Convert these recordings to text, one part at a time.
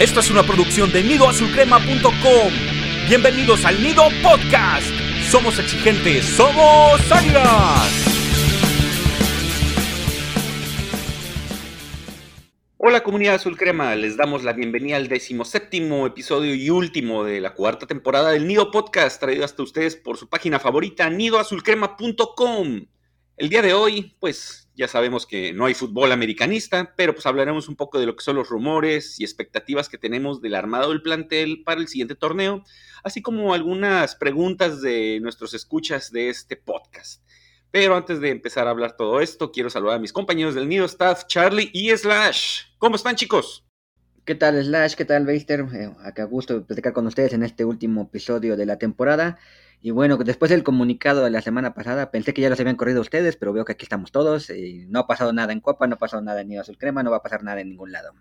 Esto es una producción de nidoazulcrema.com. Bienvenidos al Nido Podcast. Somos exigentes, somos águilas. Hola comunidad azul crema, les damos la bienvenida al decimoséptimo episodio y último de la cuarta temporada del Nido Podcast, traído hasta ustedes por su página favorita, nidoazulcrema.com. El día de hoy, pues ya sabemos que no hay fútbol americanista, pero pues hablaremos un poco de lo que son los rumores y expectativas que tenemos del armado del plantel para el siguiente torneo, así como algunas preguntas de nuestros escuchas de este podcast. Pero antes de empezar a hablar todo esto, quiero saludar a mis compañeros del Nido Staff, Charlie y Slash. ¿Cómo están, chicos? ¿Qué tal, Slash? ¿Qué tal, Beister? Eh, acá gusto platicar con ustedes en este último episodio de la temporada. Y bueno, después del comunicado de la semana pasada, pensé que ya los habían corrido ustedes, pero veo que aquí estamos todos. Y no ha pasado nada en Copa, no ha pasado nada en Nido Azul Crema, no va a pasar nada en ningún lado.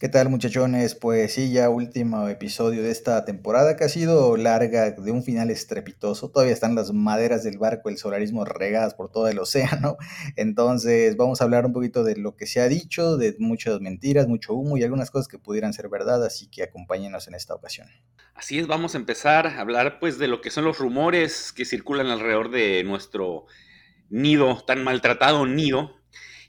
¿Qué tal muchachones? Pues sí, ya último episodio de esta temporada que ha sido larga, de un final estrepitoso. Todavía están las maderas del barco, el solarismo regadas por todo el océano. Entonces vamos a hablar un poquito de lo que se ha dicho, de muchas mentiras, mucho humo y algunas cosas que pudieran ser verdad, así que acompáñenos en esta ocasión. Así es, vamos a empezar a hablar pues de lo que son los rumores que circulan alrededor de nuestro nido, tan maltratado nido,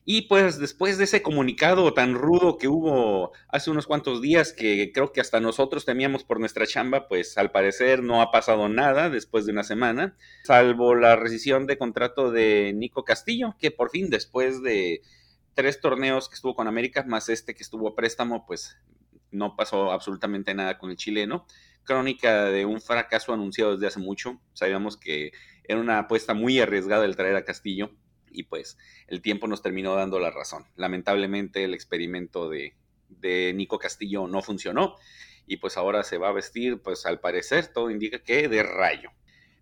y pues después de ese comunicado tan rudo que hubo hace unos cuantos días, que creo que hasta nosotros temíamos por nuestra chamba, pues al parecer no ha pasado nada después de una semana, salvo la rescisión de contrato de Nico Castillo, que por fin después de tres torneos que estuvo con América, más este que estuvo a préstamo, pues no pasó absolutamente nada con el chileno. Crónica de un fracaso anunciado desde hace mucho. Sabíamos que era una apuesta muy arriesgada el traer a Castillo y pues el tiempo nos terminó dando la razón. Lamentablemente el experimento de, Nico Castillo no funcionó y pues ahora se va a vestir, pues al parecer todo indica que de rayo.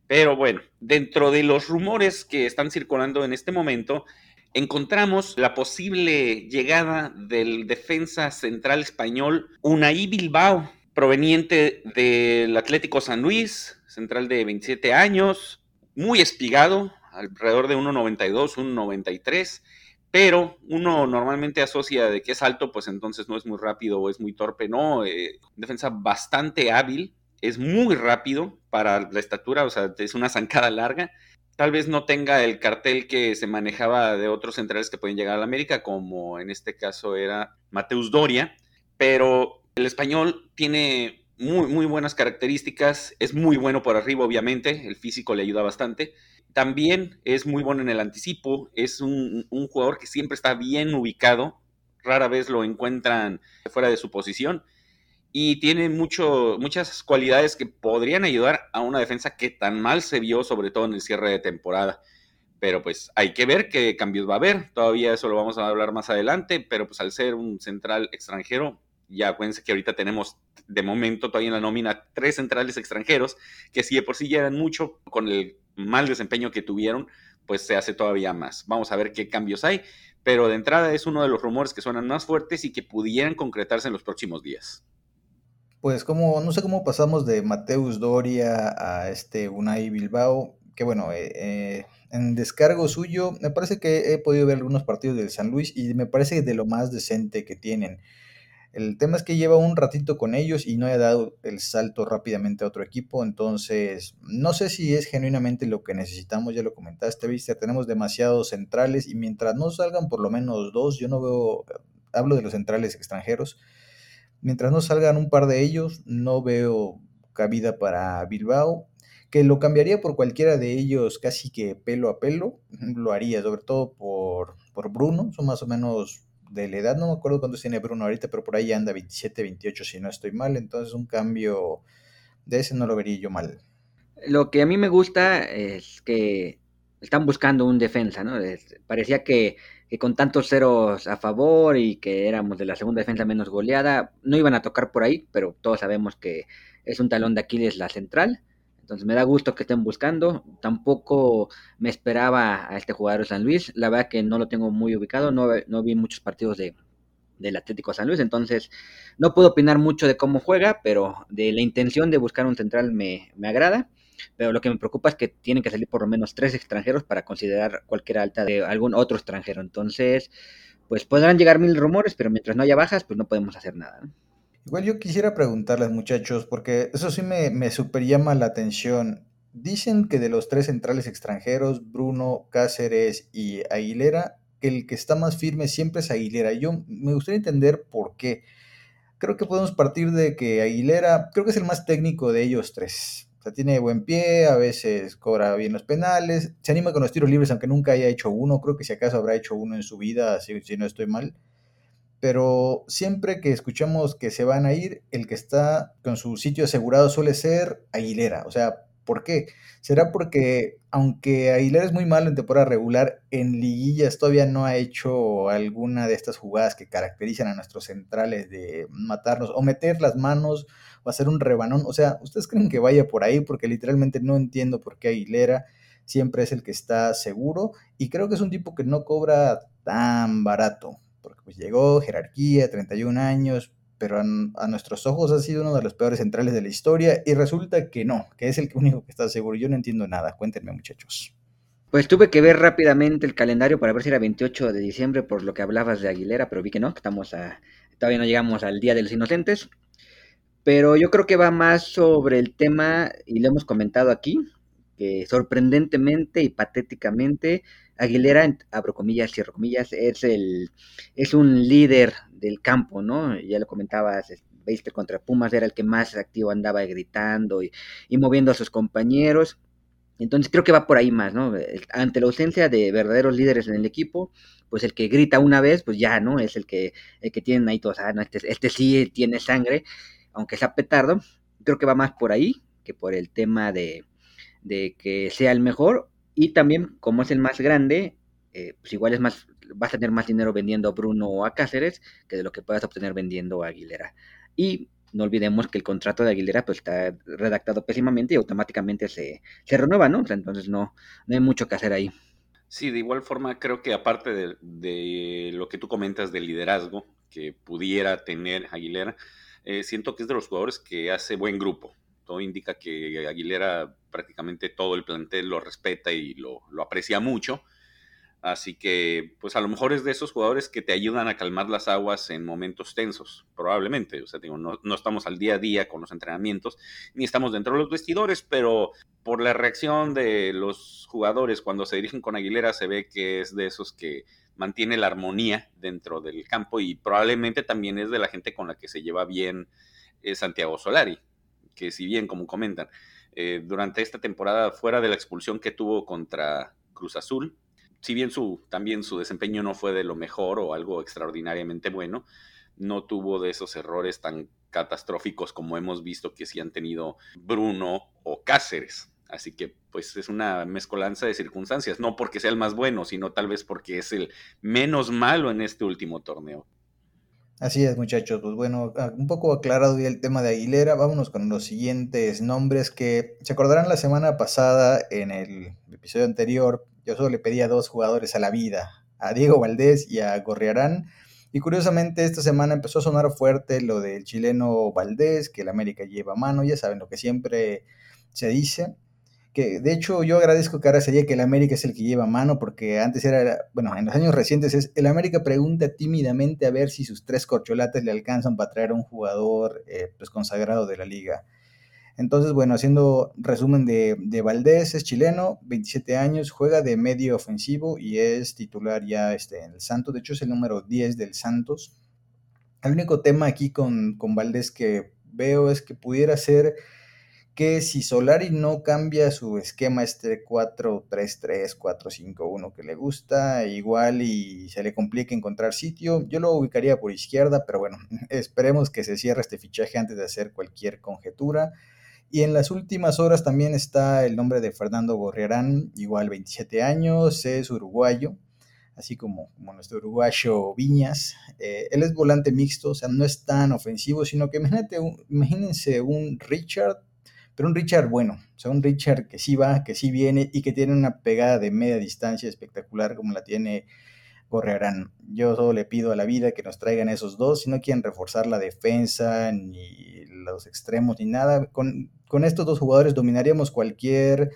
Pero bueno, dentro de los rumores que están circulando en este momento, encontramos la posible llegada del defensa central español Unai Bilbao, proveniente del Atlético San Luis, central de 27 años, muy espigado, alrededor de 1,92, 1,93, pero uno normalmente asocia de que es alto, pues entonces no es muy rápido o es muy torpe, no, eh, defensa bastante hábil, es muy rápido para la estatura, o sea, es una zancada larga. Tal vez no tenga el cartel que se manejaba de otros centrales que pueden llegar a la América, como en este caso era Mateus Doria, pero el español tiene muy, muy buenas características, es muy bueno por arriba, obviamente, el físico le ayuda bastante, también es muy bueno en el anticipo, es un, jugador que siempre está bien ubicado, rara vez lo encuentran fuera de su posición y tiene mucho, muchas cualidades que podrían ayudar a una defensa que tan mal se vio, sobre todo en el cierre de temporada. Pero pues hay que ver qué cambios va a haber, todavía eso lo vamos a hablar más adelante, pero pues al ser un central extranjero, ya acuérdense que ahorita tenemos de momento todavía en la nómina tres centrales extranjeros, que si de por sí ya eran mucho, con el mal desempeño que tuvieron, pues se hace todavía más. Vamos a ver qué cambios hay, pero de entrada es uno de los rumores que suenan más fuertes y que pudieran concretarse en los próximos días. Pues como, no sé cómo pasamos de Mateus Doria a este Unai Bilbao, que bueno, eh, eh, en descargo suyo, me parece que he podido ver algunos partidos del San Luis y me parece de lo más decente que tienen. El tema es que lleva un ratito con ellos y no ha dado el salto rápidamente a otro equipo, entonces no sé si es genuinamente lo que necesitamos, ya lo comentaste, viste, tenemos demasiados centrales y mientras no salgan por lo menos dos, yo no veo, hablo de los centrales extranjeros, mientras no salgan un par de ellos, no veo cabida para Bilbao, que lo cambiaría por cualquiera de ellos casi que pelo a pelo, lo haría, sobre todo por, por Bruno, son más o menos de la edad, no me acuerdo cuántos tiene Bruno ahorita, pero por ahí anda 27, 28 si no estoy mal, entonces un cambio de ese no lo vería yo mal. Lo que a mí me gusta es que están buscando un defensa, ¿no? parecía que, con tantos ceros a favor y que éramos de la segunda defensa menos goleada, no iban a tocar por ahí, pero todos sabemos que es un talón de Aquiles la central. Entonces me da gusto que estén buscando. Tampoco me esperaba a este jugador de San Luis. La verdad que no lo tengo muy ubicado. No, no vi muchos partidos de, del Atlético San Luis. Entonces no puedo opinar mucho de cómo juega, pero de la intención de buscar un central me, me agrada. Pero lo que me preocupa es que tienen que salir por lo menos tres extranjeros para considerar cualquier alta de algún otro extranjero. Entonces, pues podrán llegar mil rumores, pero mientras no haya bajas, pues no podemos hacer nada. Igual yo quisiera preguntarles, muchachos, porque eso sí me, me super llama la atención. Dicen que de los tres centrales extranjeros, Bruno, Cáceres y Aguilera, que el que está más firme siempre es Aguilera. Yo me gustaría entender por qué. Creo que podemos partir de que Aguilera, creo que es el más técnico de ellos tres. O sea, tiene buen pie, a veces cobra bien los penales, se anima con los tiros libres, aunque nunca haya hecho uno. Creo que si acaso habrá hecho uno en su vida, si, si no estoy mal pero siempre que escuchamos que se van a ir, el que está con su sitio asegurado suele ser Aguilera. O sea, ¿por qué? ¿Será porque aunque Aguilera es muy malo en temporada regular, en liguillas todavía no ha hecho alguna de estas jugadas que caracterizan a nuestros centrales de matarnos o meter las manos o hacer un rebanón? O sea, ¿ustedes creen que vaya por ahí? Porque literalmente no entiendo por qué Aguilera siempre es el que está seguro y creo que es un tipo que no cobra tan barato pues llegó, jerarquía, 31 años, pero a, nuestros ojos ha sido uno de los peores centrales de la historia y resulta que no, que es el único que está seguro. Yo no entiendo nada, cuéntenme muchachos. Pues tuve que ver rápidamente el calendario para ver si era 28 de diciembre por lo que hablabas de Aguilera, pero vi que no, que estamos a, todavía no llegamos al Día de los Inocentes. Pero yo creo que va más sobre el tema, y lo hemos comentado aquí, que sorprendentemente y patéticamente Aguilera, abro comillas, cierro comillas, es, el, es un líder del campo, ¿no? Ya lo comentabas, veiste contra Pumas, era el que más activo andaba gritando y, moviendo a sus compañeros. Entonces creo que va por ahí más, ¿no? Ante la ausencia de verdaderos líderes en el equipo, pues el que grita una vez, pues ya, ¿no? Es el que, el que tienen ahí todos, ah, no, este, este sí tiene sangre, aunque sea petardo. Creo que va más por ahí que por el tema de, de que sea el mejor y también, como es el más grande, eh, pues igual es más, vas a tener más dinero vendiendo a Bruno o a Cáceres que de lo que puedas obtener vendiendo a Aguilera. Y no olvidemos que el contrato de Aguilera pues está redactado pésimamente y automáticamente se, se renueva, ¿no? entonces no, no hay mucho que hacer ahí. Sí, de igual forma creo que aparte de, lo que tú comentas del liderazgo que pudiera tener Aguilera, eh, siento que es de los jugadores que hace buen grupo todo indica que Aguilera prácticamente todo el plantel lo respeta y lo, aprecia mucho. Así que, pues a lo mejor es de esos jugadores que te ayudan a calmar las aguas en momentos tensos, probablemente. O sea, digo, no, no, estamos al día a día con los entrenamientos, ni estamos dentro de los vestidores, pero por la reacción de los jugadores cuando se dirigen con Aguilera, se ve que es de esos que mantiene la armonía dentro del campo y probablemente también es de la gente con la que se lleva bien eh, Santiago Solari que si bien, como comentan, eh, durante esta temporada, fuera de la expulsión que tuvo contra Cruz Azul, si bien su, también su desempeño no fue de lo mejor o algo extraordinariamente bueno, no tuvo de esos errores tan catastróficos como hemos visto que sí han tenido Bruno o Cáceres. Así que pues es una mezcolanza de circunstancias, no porque sea el más bueno, sino tal vez porque es el menos malo en este último torneo. Así es, muchachos. Pues bueno, ah, un poco aclarado ya el tema de Aguilera. Vámonos con los siguientes nombres que se acordarán la semana pasada en el episodio anterior. Yo solo le pedí a dos jugadores a la vida, a Diego Valdés y a Gorriarán. Y curiosamente esta semana empezó a sonar fuerte lo del chileno Valdés, que el América lleva a mano, ya saben lo que siempre se dice que de hecho yo agradezco que ahora sería que el América es el que lleva mano, porque antes era, bueno, en los años recientes es, el América pregunta tímidamente a ver si sus tres corcholates le alcanzan para traer a un jugador eh, pues consagrado de la liga. Entonces, bueno, haciendo resumen de, de, Valdés, es chileno, 27 años, juega de medio ofensivo y es titular ya este, en el Santos, de hecho es el número 10 del Santos. El único tema aquí con, con Valdés que veo es que pudiera ser que si Solari no cambia su esquema este 4-3-3, 4-5-1 que le gusta, igual y se le complica encontrar sitio, yo lo ubicaría por izquierda, pero bueno, esperemos que se cierre este fichaje antes de hacer cualquier conjetura. Y en las últimas horas también está el nombre de Fernando Gorriarán, igual 27 años, es uruguayo, así como, nuestro uruguayo Viñas. Eh, él es volante mixto, o sea, no es tan ofensivo, sino que imagínate imagínense un Richard pero un Richard bueno, o sea, un Richard que sí va, que sí viene y que tiene una pegada de media distancia espectacular como la tiene Correarán. Yo solo le pido a la vida que nos traigan esos dos, si no quieren reforzar la defensa, ni los extremos, ni nada. Con, con estos dos jugadores dominaríamos cualquier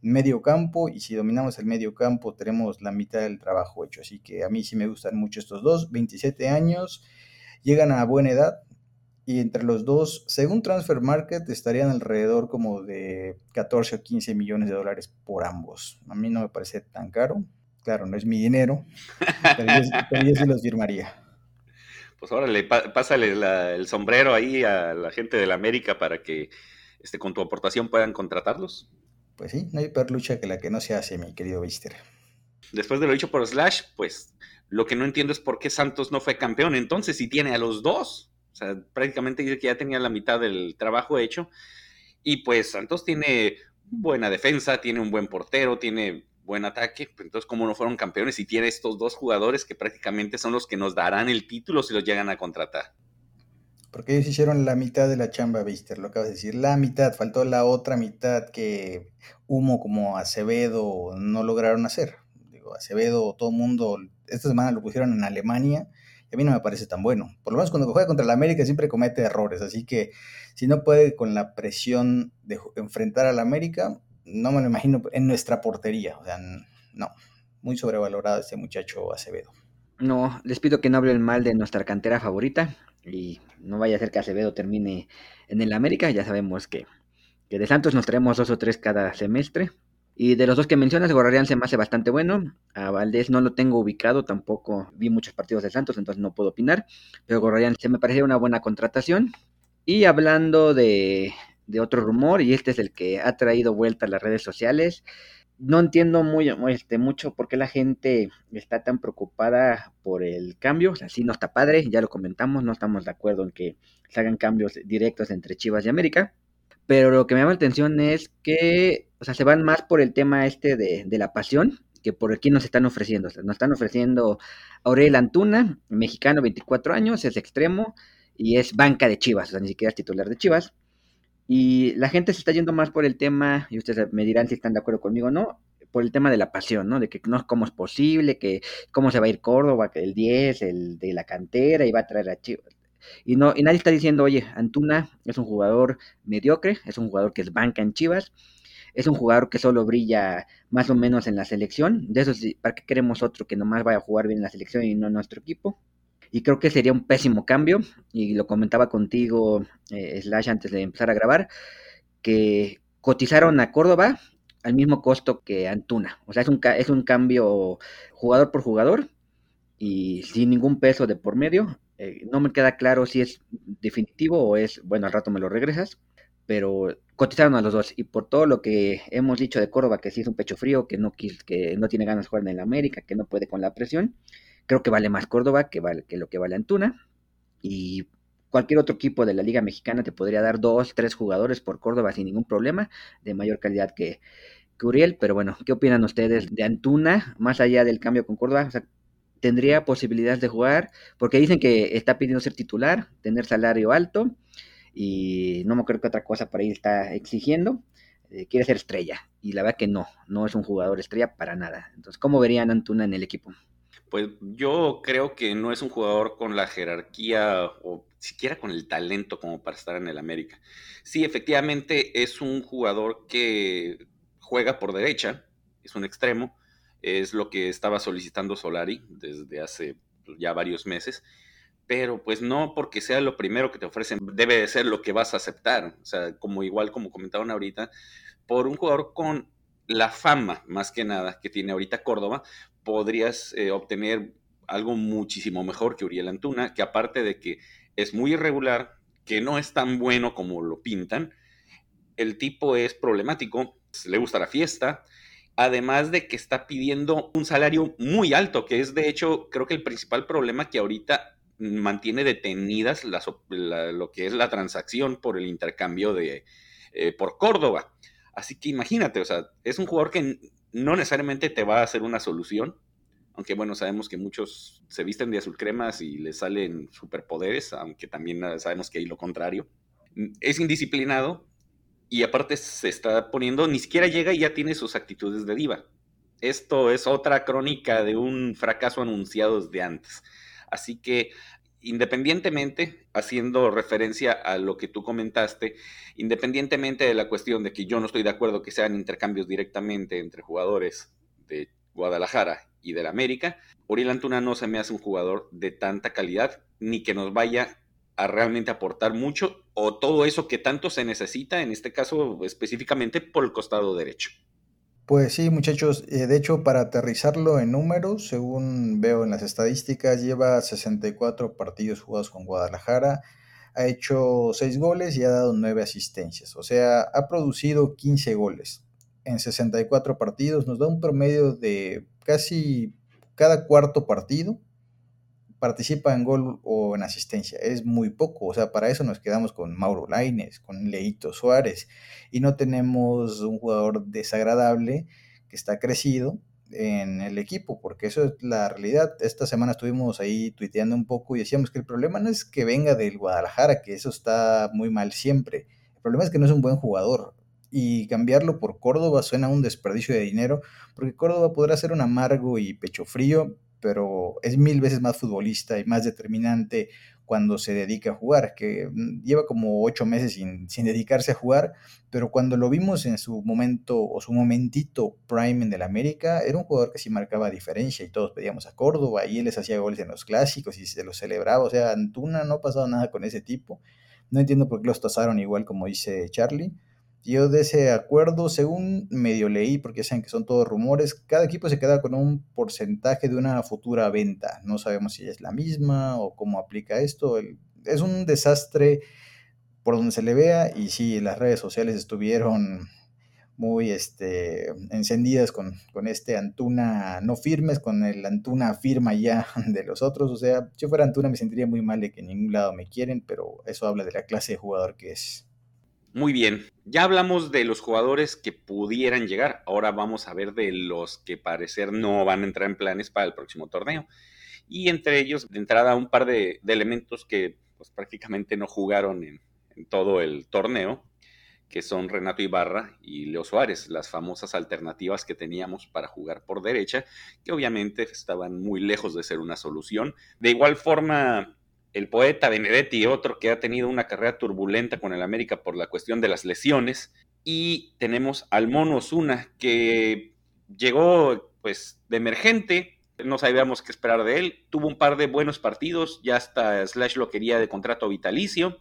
medio campo y si dominamos el medio campo tenemos la mitad del trabajo hecho. Así que a mí sí me gustan mucho estos dos, 27 años, llegan a buena edad, y entre los dos, según Transfer Market, estarían alrededor como de 14 o 15 millones de dólares por ambos. A mí no me parece tan caro. Claro, no es mi dinero, pero yo, sí los firmaría. Pues órale, pásale el sombrero ahí a la gente de la América para que este, con tu aportación puedan contratarlos. Pues sí, no hay peor lucha que la que no se hace, mi querido Bister. Después de lo dicho por Slash, pues lo que no entiendo es por qué Santos no fue campeón entonces si tiene a los dos. O sea, prácticamente dice que ya tenía la mitad del trabajo hecho. Y pues Santos tiene buena defensa, tiene un buen portero, tiene buen ataque. Entonces, ¿cómo no fueron campeones si tiene estos dos jugadores que prácticamente son los que nos darán el título si los llegan a contratar? Porque ellos hicieron la mitad de la chamba, Vister, lo acabas de decir. La mitad, faltó la otra mitad que Humo como Acevedo no lograron hacer. Acevedo, todo el mundo, esta semana lo pusieron en Alemania a mí no me parece tan bueno. Por lo menos cuando juega contra la América siempre comete errores, así que si no puede con la presión de enfrentar a la América, no me lo imagino en nuestra portería. O sea, no, muy sobrevalorado este muchacho Acevedo. No, les pido que no hablen mal de nuestra cantera favorita y no vaya a ser que Acevedo termine en el América. Ya sabemos que, que de Santos nos traemos dos o tres cada semestre. Y de los dos que mencionas, Gorrarian se me hace bastante bueno. A Valdés no lo tengo ubicado, tampoco vi muchos partidos de Santos, entonces no puedo opinar. Pero Gorrarian se me parece una buena contratación. Y hablando de, otro rumor, y este es el que ha traído vuelta a las redes sociales, no entiendo muy, este, mucho por qué la gente está tan preocupada por el cambio. O sea, sí no está padre, ya lo comentamos, no estamos de acuerdo en que se hagan cambios directos entre Chivas y América. Pero lo que me llama la atención es que, o sea, se van más por el tema este de, de la pasión que por aquí nos están ofreciendo. nos están ofreciendo Aurel Antuna, mexicano, 24 años, es extremo y es banca de Chivas, o sea, ni siquiera es titular de Chivas. Y la gente se está yendo más por el tema, y ustedes me dirán si están de acuerdo conmigo o no, por el tema de la pasión, ¿no? De que no cómo es posible, que cómo se va a ir Córdoba, que el 10, el de la cantera, y va a traer a Chivas. Y, no, y nadie está diciendo, oye, Antuna es un jugador mediocre, es un jugador que es banca en Chivas, es un jugador que solo brilla más o menos en la selección. De eso, ¿para qué queremos otro que nomás vaya a jugar bien en la selección y no en nuestro equipo? Y creo que sería un pésimo cambio, y lo comentaba contigo, eh, Slash, antes de empezar a grabar, que cotizaron a Córdoba al mismo costo que Antuna. O sea, es un, es un cambio jugador por jugador y sin ningún peso de por medio. Eh, no me queda claro si es definitivo o es, bueno, al rato me lo regresas, pero cotizaron a los dos. Y por todo lo que hemos dicho de Córdoba, que sí es un pecho frío, que no, que no tiene ganas de jugar en el América, que no puede con la presión, creo que vale más Córdoba que, vale, lo que vale Antuna. Y cualquier otro equipo de la Liga Mexicana te podría dar dos, tres jugadores por Córdoba sin ningún problema, de mayor calidad que, que Uriel. Pero bueno, ¿qué opinan ustedes de Antuna, más allá del cambio con Córdoba? O sea, tendría posibilidades de jugar, porque dicen que está pidiendo ser titular, tener salario alto, y no me creo que otra cosa por ahí está exigiendo. Eh, quiere ser estrella, y la verdad que no, no es un jugador estrella para nada. Entonces, ¿cómo verían Antuna en el equipo? Pues yo creo que no es un jugador con la jerarquía o siquiera con el talento como para estar en el América. Sí, efectivamente es un jugador que juega por derecha, es un extremo, es lo que estaba solicitando Solari desde hace ya varios meses, pero pues no porque sea lo primero que te ofrecen, debe de ser lo que vas a aceptar, o sea, como igual como comentaron ahorita, por un jugador con la fama, más que nada, que tiene ahorita Córdoba, podrías eh, obtener algo muchísimo mejor que Uriel Antuna, que aparte de que es muy irregular, que no es tan bueno como lo pintan, el tipo es problemático, le gusta la fiesta, además de que está pidiendo un salario muy alto, que es de hecho creo que el principal problema que ahorita mantiene detenidas lo que es la transacción por el intercambio de eh, por Córdoba. Así que imagínate, o sea, es un jugador que no necesariamente te va a hacer una solución, aunque bueno, sabemos que muchos se visten de azul cremas y les salen superpoderes, aunque también sabemos que hay lo contrario. Es indisciplinado, y aparte se está poniendo, ni siquiera llega y ya tiene sus actitudes de diva. Esto es otra crónica de un fracaso anunciado desde antes. Así que, independientemente, haciendo referencia a lo que tú comentaste, independientemente de la cuestión de que yo no estoy de acuerdo que sean intercambios directamente entre jugadores de Guadalajara y del América, Uriel Antuna no se me hace un jugador de tanta calidad ni que nos vaya a realmente aportar mucho o todo eso que tanto se necesita, en este caso específicamente por el costado derecho. Pues sí, muchachos, eh, de hecho para aterrizarlo en números, según veo en las estadísticas, lleva 64 partidos jugados con Guadalajara, ha hecho 6 goles y ha dado 9 asistencias, o sea, ha producido 15 goles en 64 partidos, nos da un promedio de casi cada cuarto partido participa en gol o en asistencia. Es muy poco. O sea, para eso nos quedamos con Mauro Laines, con Leito Suárez. Y no tenemos un jugador desagradable que está crecido en el equipo, porque eso es la realidad. Esta semana estuvimos ahí tuiteando un poco y decíamos que el problema no es que venga del Guadalajara, que eso está muy mal siempre. El problema es que no es un buen jugador. Y cambiarlo por Córdoba suena un desperdicio de dinero, porque Córdoba podrá ser un amargo y pecho frío, pero es mil veces más futbolista y más determinante cuando se dedica a jugar, que mm, lleva como ocho meses sin, dedicarse a jugar, pero cuando lo vimos en su momento o su momentito prime en el América, era un jugador que sí marcaba diferencia y todos pedíamos a Córdoba y él les hacía goles en los clásicos y se los celebraba, o sea, Antuna no ha pasado nada con ese tipo, no entiendo por qué los tasaron igual como dice Charlie, yo de ese acuerdo, según medio leí, porque saben que son todos rumores, cada equipo se queda con un porcentaje de una futura venta. No sabemos si es la misma o cómo aplica esto. es un desastre por donde se le vea y sí, las redes sociales estuvieron muy este, encendidas con, con este Antuna no firmes, con el Antuna firma ya de los otros. O sea, si yo fuera Antuna me sentiría muy mal de que en ningún lado me quieren, pero eso habla de la clase de jugador que es. Muy bien, ya hablamos de los jugadores que pudieran llegar, ahora vamos a ver de los que parecer no van a entrar en planes para el próximo torneo. Y entre ellos, de entrada, un par de, elementos que pues, prácticamente no jugaron en, en todo el torneo, que son Renato Ibarra y Leo Suárez, las famosas alternativas que teníamos para jugar por derecha, que obviamente estaban muy lejos de ser una solución. De igual forma, el poeta Benedetti, otro que ha tenido una carrera turbulenta con el América por la cuestión de las lesiones. Y tenemos al Mono Osuna, que llegó pues de emergente, no sabíamos qué esperar de él, tuvo un par de buenos partidos, ya hasta Slash lo quería de contrato vitalicio,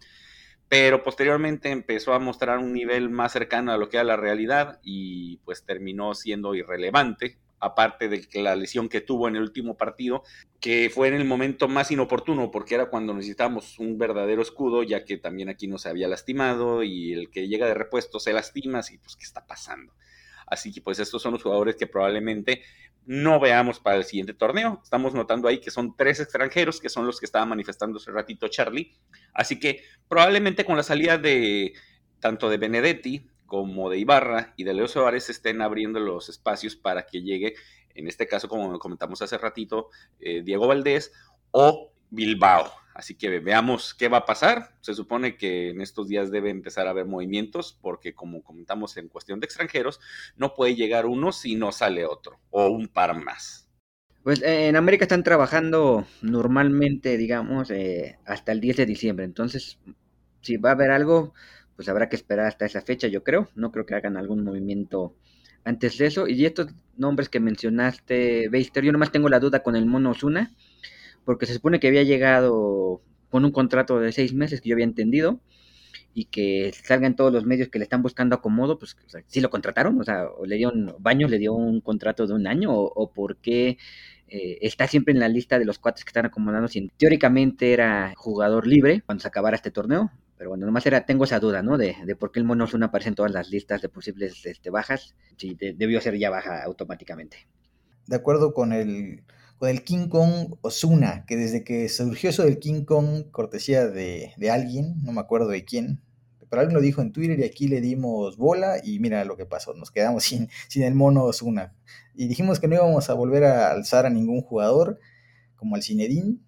pero posteriormente empezó a mostrar un nivel más cercano a lo que era la realidad y pues terminó siendo irrelevante aparte de la lesión que tuvo en el último partido, que fue en el momento más inoportuno, porque era cuando necesitábamos un verdadero escudo, ya que también aquí no se había lastimado y el que llega de repuesto se lastima, y pues, ¿qué está pasando? Así que pues estos son los jugadores que probablemente no veamos para el siguiente torneo. Estamos notando ahí que son tres extranjeros, que son los que estaba manifestando hace ratito Charlie. Así que probablemente con la salida de tanto de Benedetti como de Ibarra y de Leo Suárez estén abriendo los espacios para que llegue, en este caso, como comentamos hace ratito, eh, Diego Valdés o Bilbao. Así que veamos qué va a pasar. Se supone que en estos días debe empezar a haber movimientos porque como comentamos en cuestión de extranjeros, no puede llegar uno si no sale otro o un par más. Pues eh, en América están trabajando normalmente, digamos, eh, hasta el 10 de diciembre. Entonces, si va a haber algo, pues habrá que esperar hasta esa fecha, yo creo. No creo que hagan algún movimiento antes de eso. Y estos nombres que mencionaste, Beister, yo nomás tengo la duda con el Mono Osuna, porque se supone que había llegado con un contrato de seis meses, que yo había entendido, y que salgan todos los medios que le están buscando acomodo, pues o sí lo contrataron, o sea, o le dieron, Baños le dio un contrato de un año, o, por qué eh, está siempre en la lista de los cuates que están acomodando, si teóricamente era jugador libre cuando se acabara este torneo, pero bueno, nomás era, tengo esa duda, ¿no? De, de por qué el Mono Osuna aparece en todas las listas de posibles este, bajas. Sí, debió ser ya baja automáticamente. De acuerdo con el, con el King Kong Osuna, que desde que surgió eso del King Kong, cortesía de, de alguien, no me acuerdo de quién, pero alguien lo dijo en Twitter y aquí le dimos bola y mira lo que pasó, nos quedamos sin, sin el mono Osuna. Y dijimos que no íbamos a volver a alzar a ningún jugador como al Cinedín,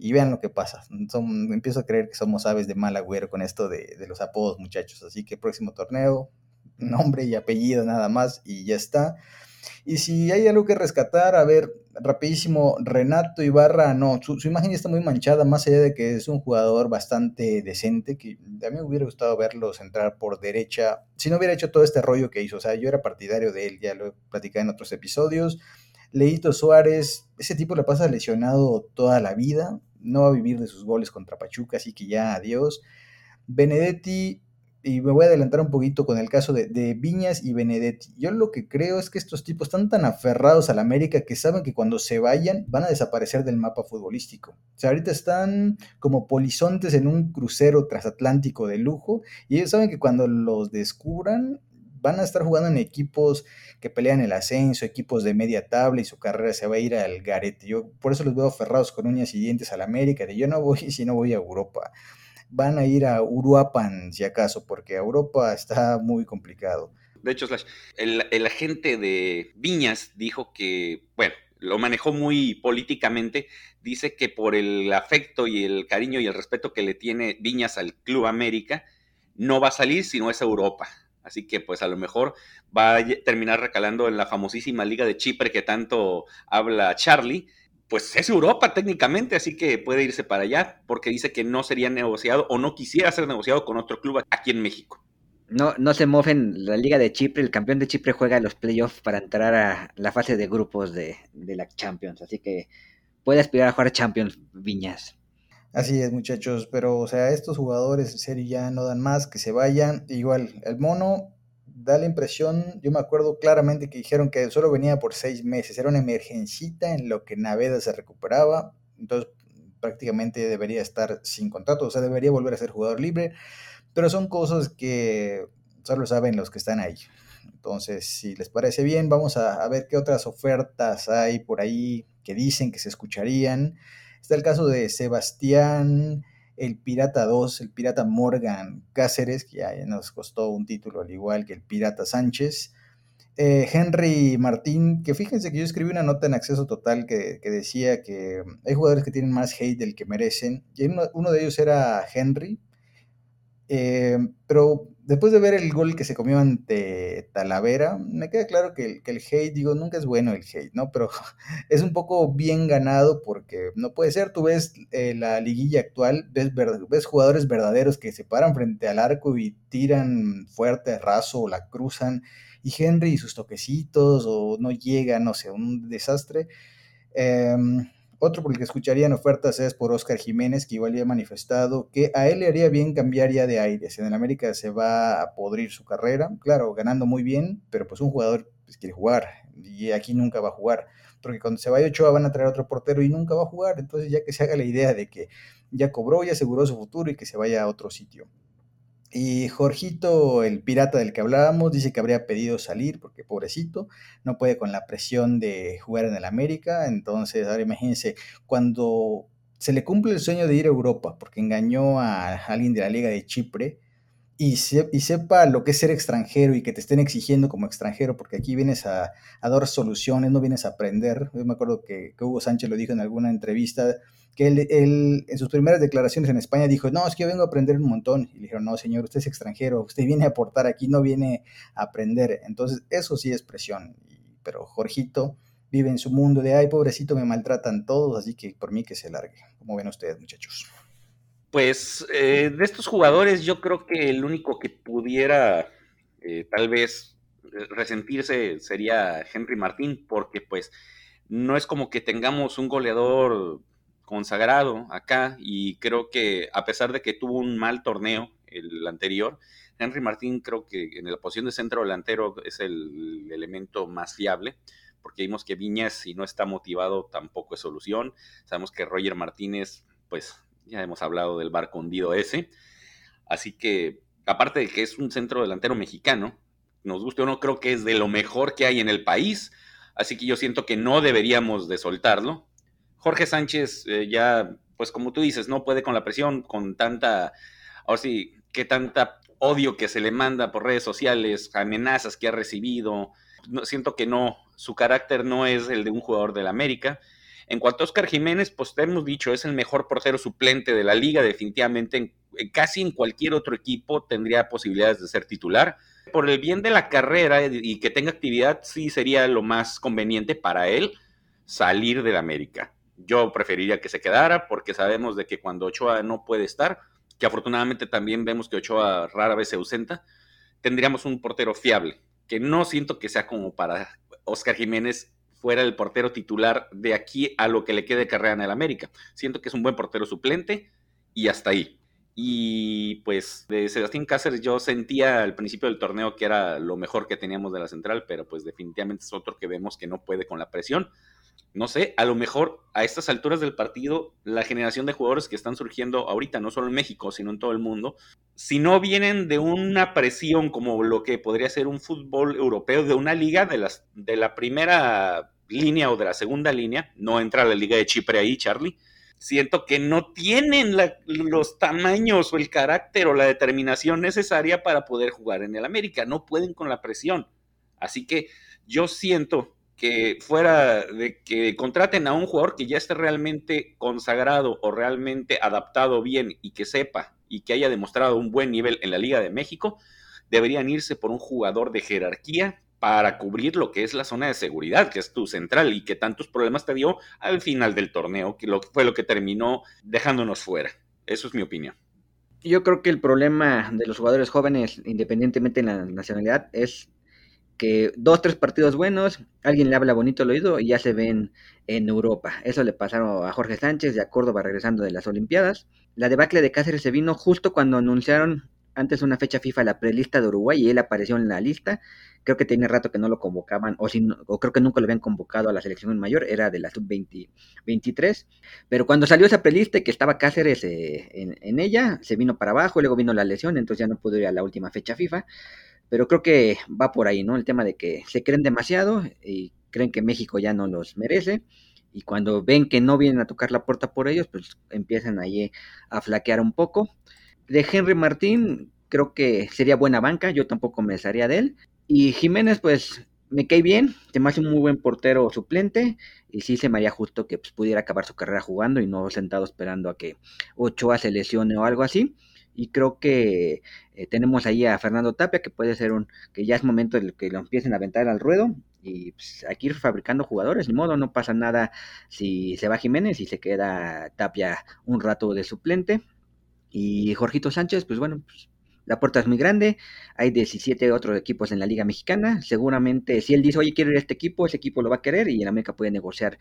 y vean lo que pasa. empiezo a creer que somos aves de mal agüero con esto de, los apodos, muchachos. Así que próximo torneo, nombre y apellido nada más y ya está. Y si hay algo que rescatar, a ver, rapidísimo, Renato Ibarra, no, su, imagen está muy manchada, más allá de que es un jugador bastante decente, que a mí me hubiera gustado verlos entrar por derecha, si no hubiera hecho todo este rollo que hizo, o sea, yo era partidario de él, ya lo he platicado en otros episodios, Leito Suárez, ese tipo le pasa lesionado toda la vida, no va a vivir de sus goles contra Pachuca, así que ya adiós. Benedetti y me voy a adelantar un poquito con el caso de, Viñas y Benedetti. Yo lo que creo es que estos tipos están tan aferrados a la América que saben que cuando se vayan van a desaparecer del mapa futbolístico. O sea, ahorita están como polizontes en un crucero transatlántico de lujo y ellos saben que cuando los descubran van a estar jugando en equipos que pelean el ascenso, equipos de media tabla y su carrera se va a ir al garete. Yo por eso los veo aferrados con uñas y dientes a la América, de yo no voy si no voy a Europa van a ir a Uruapan, si acaso, porque Europa está muy complicado. De hecho, el, agente de Viñas dijo que, bueno, lo manejó muy políticamente, dice que por el afecto y el cariño y el respeto que le tiene Viñas al Club América, no va a salir si no es Europa. Así que pues a lo mejor va a terminar recalando en la famosísima Liga de Chipre que tanto habla Charlie, pues es Europa técnicamente, así que puede irse para allá, porque dice que no sería negociado o no quisiera ser negociado con otro club aquí en México. No, no se mofen la Liga de Chipre, el campeón de Chipre juega los playoffs para entrar a la fase de grupos de, de la Champions, así que puede aspirar a jugar Champions Viñas. Así es, muchachos, pero o sea, estos jugadores en serio ya no dan más, que se vayan. Igual, el mono da la impresión, yo me acuerdo claramente que dijeron que solo venía por seis meses, era una emergencita en lo que Naveda se recuperaba, entonces prácticamente debería estar sin contrato, o sea, debería volver a ser jugador libre, pero son cosas que solo saben los que están ahí. Entonces, si les parece bien, vamos a, a ver qué otras ofertas hay por ahí que dicen que se escucharían. Está el caso de Sebastián el Pirata 2, el Pirata Morgan Cáceres, que ya nos costó un título al igual que el Pirata Sánchez. Eh, Henry Martín, que fíjense que yo escribí una nota en acceso total que, decía que hay jugadores que tienen más hate del que merecen, y uno de ellos era Henry, eh, pero después de ver el gol que se comió ante Talavera, me queda claro que, el hate, digo, nunca es bueno el hate, ¿no? Pero es un poco bien ganado porque no puede ser, tú ves eh, la liguilla actual, ves, ves jugadores verdaderos que se paran frente al arco y tiran fuerte, raso o la cruzan, y Henry y sus toquecitos o no llega, no sé, un desastre. Eh, otro por el que escucharían ofertas es por Oscar Jiménez, que igual ya ha manifestado que a él le haría bien cambiar ya de aires. En el América se va a podrir su carrera, claro, ganando muy bien, pero pues un jugador pues, quiere jugar y aquí nunca va a jugar. Porque cuando se vaya Ochoa van a traer otro portero y nunca va a jugar. Entonces ya que se haga la idea de que ya cobró, ya aseguró su futuro y que se vaya a otro sitio. Y Jorgito, el pirata del que hablábamos, dice que habría pedido salir porque pobrecito, no puede con la presión de jugar en el América. Entonces, ahora imagínense, cuando se le cumple el sueño de ir a Europa porque engañó a alguien de la Liga de Chipre y, sepa lo que es ser extranjero y que te estén exigiendo como extranjero, porque aquí vienes a, dar soluciones, no vienes a aprender. Yo me acuerdo que, Hugo Sánchez lo dijo en alguna entrevista que él, en sus primeras declaraciones en España dijo, no, es que yo vengo a aprender un montón. Y le dijeron, no, señor, usted es extranjero, usted viene a aportar aquí, no viene a aprender. Entonces, eso sí es presión. Pero Jorgito vive en su mundo de, ay, pobrecito, me maltratan todos, así que por mí que se largue. como ven ustedes, muchachos? Pues eh, de estos jugadores, yo creo que el único que pudiera eh, tal vez resentirse sería Henry Martín, porque pues no es como que tengamos un goleador consagrado acá y creo que a pesar de que tuvo un mal torneo el anterior, Henry Martín creo que en la posición de centro delantero es el elemento más fiable, porque vimos que Viñas si no está motivado tampoco es solución. Sabemos que Roger Martínez, pues ya hemos hablado del barco hundido ese. Así que, aparte de que es un centro delantero mexicano, nos guste o no, creo que es de lo mejor que hay en el país. Así que yo siento que no deberíamos de soltarlo. Jorge Sánchez eh, ya, pues como tú dices, no puede con la presión, con tanta, ahora sí, que tanta odio que se le manda por redes sociales, amenazas que ha recibido. Siento que no, su carácter no es el de un jugador del América. En cuanto a Oscar Jiménez, pues te hemos dicho, es el mejor portero suplente de la liga, definitivamente casi en cualquier otro equipo tendría posibilidades de ser titular. Por el bien de la carrera y que tenga actividad, sí sería lo más conveniente para él salir del América. Yo preferiría que se quedara porque sabemos de que cuando Ochoa no puede estar, que afortunadamente también vemos que Ochoa rara vez se ausenta, tendríamos un portero fiable, que no siento que sea como para Oscar Jiménez fuera el portero titular de aquí a lo que le quede carrera en el América. Siento que es un buen portero suplente y hasta ahí. Y pues de Sebastián Cáceres yo sentía al principio del torneo que era lo mejor que teníamos de la central, pero pues definitivamente es otro que vemos que no puede con la presión. No sé, a lo mejor a estas alturas del partido, la generación de jugadores que están surgiendo ahorita, no solo en México, sino en todo el mundo, si no vienen de una presión como lo que podría ser un fútbol europeo, de una liga de, las, de la primera línea o de la segunda línea, no entra la liga de Chipre ahí, Charlie, siento que no tienen los tamaños o el carácter o la determinación necesaria para poder jugar en el América, no pueden con la presión. Así que yo siento que fuera de que contraten a un jugador que ya esté realmente consagrado o realmente adaptado bien y que sepa y que haya demostrado un buen nivel en la Liga de México, deberían irse por un jugador de jerarquía para cubrir lo que es la zona de seguridad, que es tu central y que tantos problemas te dio al final del torneo, que fue lo que terminó dejándonos fuera. Eso es mi opinión. Yo creo que el problema de los jugadores jóvenes, independientemente de la nacionalidad, es que dos, tres partidos buenos, alguien le habla bonito al oído y ya se ven en Europa. Eso le pasaron a Jorge Sánchez y a Córdoba regresando de las Olimpiadas. La debacle de Cáceres se vino justo cuando anunciaron antes una fecha FIFA la prelista de Uruguay y él apareció en la lista creo que tenía rato que no lo convocaban, o, si o creo que nunca lo habían convocado a la selección mayor, era de la sub-23, pero cuando salió esa prelista y que estaba Cáceres eh, en, ella, se vino para abajo, luego vino la lesión, entonces ya no pudo ir a la última fecha FIFA, pero creo que va por ahí, ¿no? El tema de que se creen demasiado y creen que México ya no los merece, y cuando ven que no vienen a tocar la puerta por ellos, pues empiezan ahí a flaquear un poco. De Henry Martín, creo que sería buena banca, yo tampoco me desharía de él. Y Jiménez, pues me cae bien, se me hace un muy buen portero suplente y sí se me haría justo que pues, pudiera acabar su carrera jugando y no sentado esperando a que Ochoa se lesione o algo así. Y creo que eh, tenemos ahí a Fernando Tapia, que puede ser un, que ya es momento de que lo empiecen a aventar al ruedo y pues, aquí ir fabricando jugadores, ni modo, no pasa nada si se va Jiménez y se queda Tapia un rato de suplente. Y Jorgito Sánchez, pues bueno, pues, la puerta es muy grande, hay 17 otros equipos en la Liga Mexicana. Seguramente, si él dice, oye, quiero ir a este equipo, ese equipo lo va a querer y en América puede negociar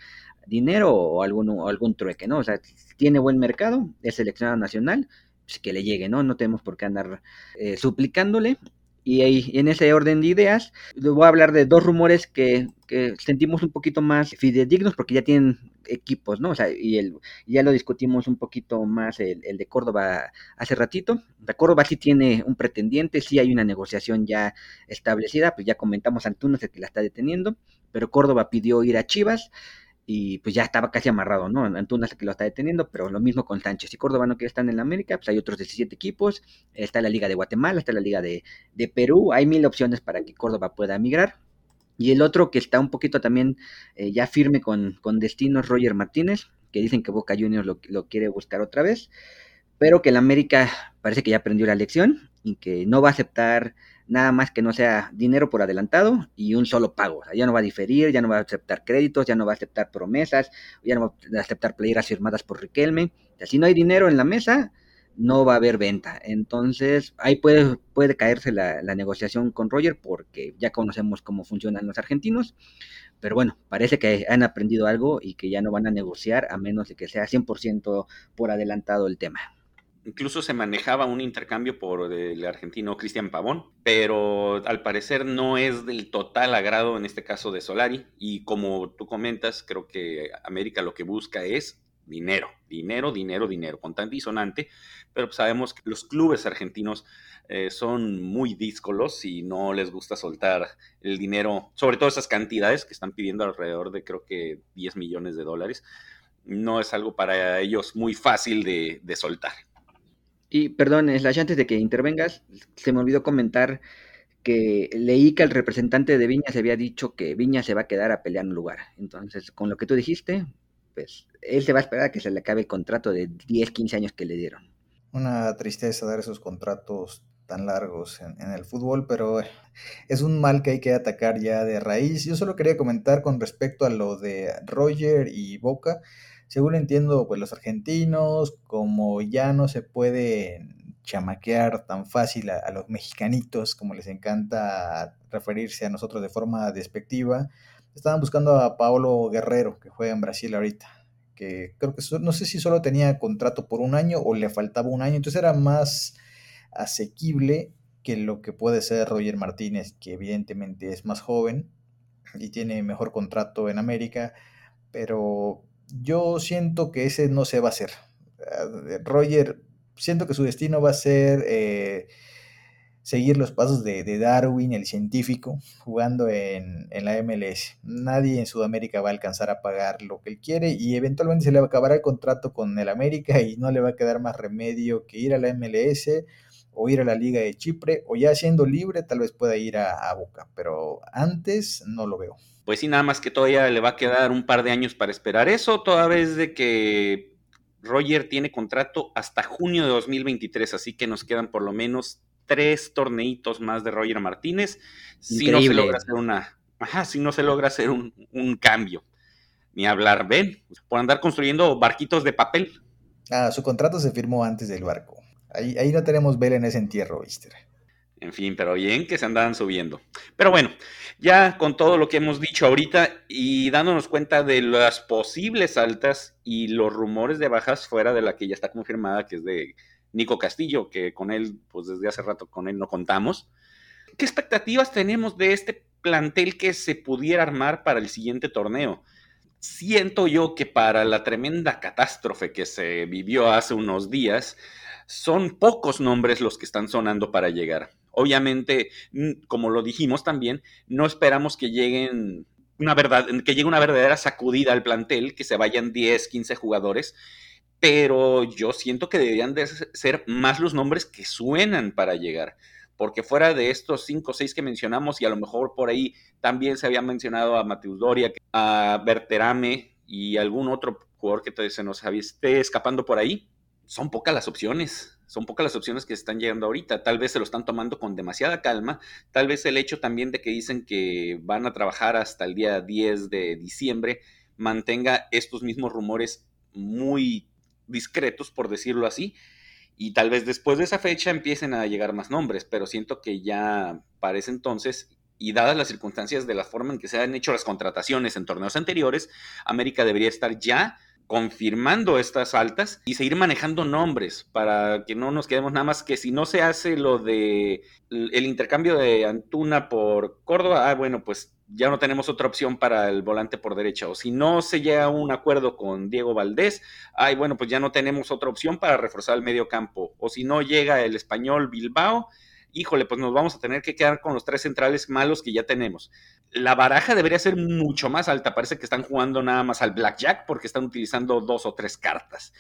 dinero o algún, algún trueque, ¿no? O sea, tiene buen mercado, es seleccionado nacional, pues que le llegue, ¿no? No tenemos por qué andar eh, suplicándole. Y, en ese orden de ideas, voy a hablar de dos rumores que, sentimos un poquito más fidedignos porque ya tienen equipos, ¿no? O sea, y el, ya lo discutimos un poquito más el, de Córdoba hace ratito. Córdoba sí tiene un pretendiente, sí hay una negociación ya establecida, pues ya comentamos Antunes el que la está deteniendo, pero Córdoba pidió ir a Chivas y pues ya estaba casi amarrado, ¿no? Antuna que lo está deteniendo, pero lo mismo con Sánchez. Si Córdoba no quiere estar en la América, pues hay otros 17 equipos, está la Liga de Guatemala, está la Liga de, Perú, hay mil opciones para que Córdoba pueda migrar. Y el otro que está un poquito también eh, ya firme con, con destinos, Roger Martínez, que dicen que Boca Juniors lo, lo quiere buscar otra vez, pero que el América parece que ya aprendió la lección y que no va a aceptar nada más que no sea dinero por adelantado y un solo pago. ya no va a diferir, ya no va a aceptar créditos, ya no va a aceptar promesas, ya no va a aceptar playeras firmadas por Riquelme. si no hay dinero en la mesa, no va a haber venta. Entonces, ahí puede, puede caerse la, negociación con Roger porque ya conocemos cómo funcionan los argentinos. Pero bueno, parece que han aprendido algo y que ya no van a negociar a menos de que sea 100% por adelantado el tema. Incluso se manejaba un intercambio por el argentino Cristian Pavón, pero al parecer no es del total agrado en este caso de Solari. Y como tú comentas, creo que América lo que busca es dinero, dinero, dinero, dinero, contante y sonante. Pero sabemos que los clubes argentinos eh, son muy díscolos y no les gusta soltar el dinero, sobre todo esas cantidades que están pidiendo alrededor de creo que 10 millones de dólares. No es algo para ellos muy fácil de soltar. Y perdón, Slash, antes de que intervengas, se me olvidó comentar que leí que el representante de Viña se había dicho que Viña se va a quedar a pelear un lugar. Entonces, con lo que tú dijiste, pues él se va a esperar a que se le acabe el contrato de 10, 15 años que le dieron. Una tristeza dar esos contratos tan largos en, en, el fútbol, pero es un mal que hay que atacar ya de raíz. Yo solo quería comentar con respecto a lo de Roger y Boca según entiendo, pues los argentinos, como ya no se puede chamaquear tan fácil a, los mexicanitos, como les encanta referirse a nosotros de forma despectiva, estaban buscando a Paolo Guerrero, que juega en Brasil ahorita, que creo que no sé si solo tenía contrato por un año o le faltaba un año, entonces era más asequible que lo que puede ser Roger Martínez, que evidentemente es más joven y tiene mejor contrato en América, pero yo siento que ese no se va a hacer. Ah, Roger, siento que su destino va a ser eh, seguir los pasos de, Darwin, el científico, jugando en, en, la MLS. Nadie en Sudamérica va a alcanzar a pagar lo que él quiere y eventualmente se le acabará el contrato con el América y no le va a quedar más remedio que ir a la MLS o ir a la Liga de Chipre o ya siendo libre tal vez pueda ir a, a Boca, pero antes no lo veo pues sí, nada más que todavía le va a quedar un par de años para esperar eso, toda vez de que Roger tiene contrato hasta junio de 2023, así que nos quedan por lo menos tres torneitos más de Roger Martínez, si no se logra hacer una, ajá, si no se logra hacer un, cambio. Ni hablar, ven, por andar construyendo barquitos de papel. Ah, su contrato se firmó antes del barco. Ahí, ahí no tenemos vela en ese entierro, ¿viste? En fin, pero bien que se andaban subiendo. Pero bueno, ya con todo lo que hemos dicho ahorita y dándonos cuenta de las posibles altas y los rumores de bajas fuera de la que ya está confirmada, que es de Nico Castillo, que con él, pues desde hace rato con él no contamos. ¿Qué expectativas tenemos de este plantel que se pudiera armar para el siguiente torneo? Siento yo que para la tremenda catástrofe que se vivió hace unos días, son pocos nombres los que están sonando para llegar. Obviamente, como lo dijimos también, no esperamos que lleguen una verdad, que llegue una verdadera sacudida al plantel, que se vayan 10, 15 jugadores, pero yo siento que deberían de ser más los nombres que suenan para llegar, porque fuera de estos 5 o 6 que mencionamos, y a lo mejor por ahí también se había mencionado a Mateus Doria, a Berterame y algún otro jugador que se nos esté escapando por ahí, son pocas las opciones, son pocas las opciones que están llegando ahorita. Tal vez se lo están tomando con demasiada calma, tal vez el hecho también de que dicen que van a trabajar hasta el día 10 de diciembre mantenga estos mismos rumores muy discretos, por decirlo así, y tal vez después de esa fecha empiecen a llegar más nombres, pero siento que ya para ese entonces y dadas las circunstancias de la forma en que se han hecho las contrataciones en torneos anteriores, América debería estar ya confirmando estas altas y seguir manejando nombres para que no nos quedemos nada más que si no se hace lo de el intercambio de Antuna por Córdoba, ah, bueno, pues ya no tenemos otra opción para el volante por derecha. O si no se llega a un acuerdo con Diego Valdés, ay, bueno, pues ya no tenemos otra opción para reforzar el medio campo. O si no llega el español Bilbao, híjole, pues nos vamos a tener que quedar con los tres centrales malos que ya tenemos. La baraja debería ser mucho más alta. Parece que están jugando nada más al blackjack porque están utilizando dos o tres cartas.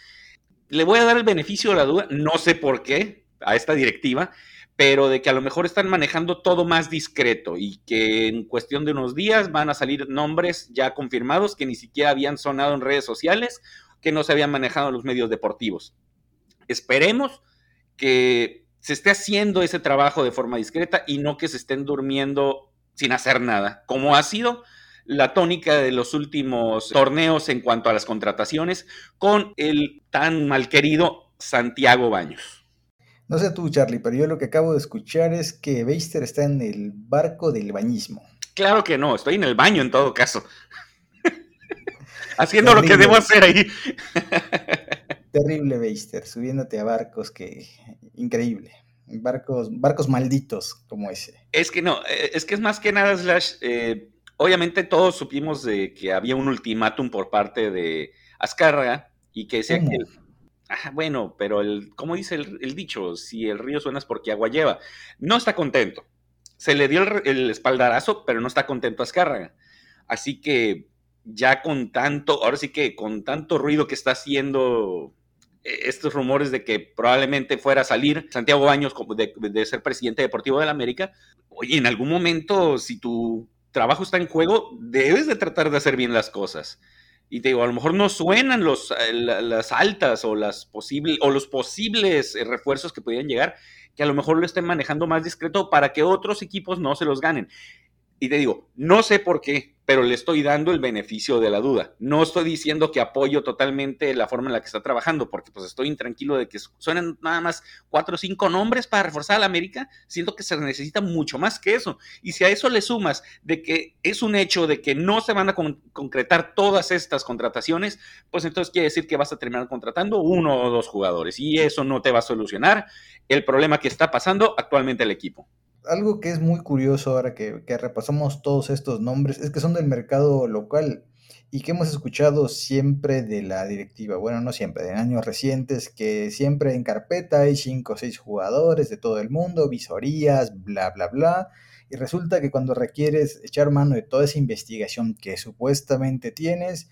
Le voy a dar el beneficio de la duda, no sé por qué, a esta directiva, pero de que a lo mejor están manejando todo más discreto y que en cuestión de unos días van a salir nombres ya confirmados que ni siquiera habían sonado en redes sociales, que no se habían manejado en los medios deportivos. Esperemos que se esté haciendo ese trabajo de forma discreta y no que se estén durmiendo sin hacer nada, como ha sido la tónica de los últimos torneos en cuanto a las contrataciones con el tan mal querido Santiago Baños. No sé tú, Charlie, pero yo lo que acabo de escuchar es que Beister está en el barco del bañismo. Claro que no, estoy en el baño en todo caso. Haciendo lo que debo hacer ahí. Terrible Beister, subiéndote a barcos que increíble. Barcos, barcos malditos como ese. Es que no, eh, es que es más que nada, Slash. Eh, obviamente todos supimos de que había un ultimátum por parte de Azcárraga y que decía que. Ah, bueno, pero el, como dice el, dicho, si el río suena es porque agua lleva. No está contento. Se le dio el, el espaldarazo, pero no está contento Azcárraga. Así que ya con tanto, ahora sí que con tanto ruido que está haciendo estos rumores de que probablemente fuera a salir Santiago Baños de, de ser presidente deportivo de la América, oye, en algún momento, si tu trabajo está en juego, debes de tratar de hacer bien las cosas. Y te digo, a lo mejor no suenan eh, las altas o, las posibles, o los posibles eh, refuerzos que podrían llegar, que a lo mejor lo estén manejando más discreto para que otros equipos no se los ganen. Y te digo, no sé por qué, pero le estoy dando el beneficio de la duda. No estoy diciendo que apoyo totalmente la forma en la que está trabajando, porque pues estoy intranquilo de que suenan nada más cuatro o cinco nombres para reforzar a la América, siento que se necesita mucho más que eso. Y si a eso le sumas de que es un hecho de que no se van a concretar todas estas contrataciones, pues entonces quiere decir que vas a terminar contratando uno o dos jugadores y eso no te va a solucionar el problema que está pasando actualmente el equipo algo que es muy curioso ahora que, repasamos todos estos nombres es que son del mercado local y que hemos escuchado siempre de la directiva, bueno, no siempre, en años recientes, que siempre en carpeta hay cinco o seis jugadores de todo el mundo, visorías, bla, bla, bla, y resulta que cuando requieres echar mano de toda esa investigación que supuestamente tienes,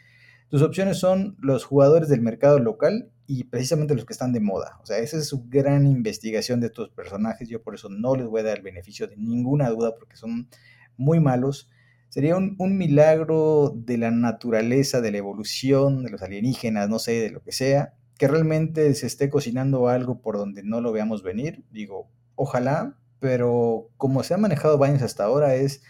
tus opciones son los jugadores del mercado local y precisamente los que están de moda. O sea, esa es su gran investigación de estos personajes. Yo por eso no les voy a dar el beneficio de ninguna duda porque son muy malos. Sería un, milagro de la naturaleza, de la evolución, de los alienígenas, no sé, de lo que sea, que realmente se esté cocinando algo por donde no lo veamos venir. Digo, ojalá, pero como se ha manejado Baños hasta ahora es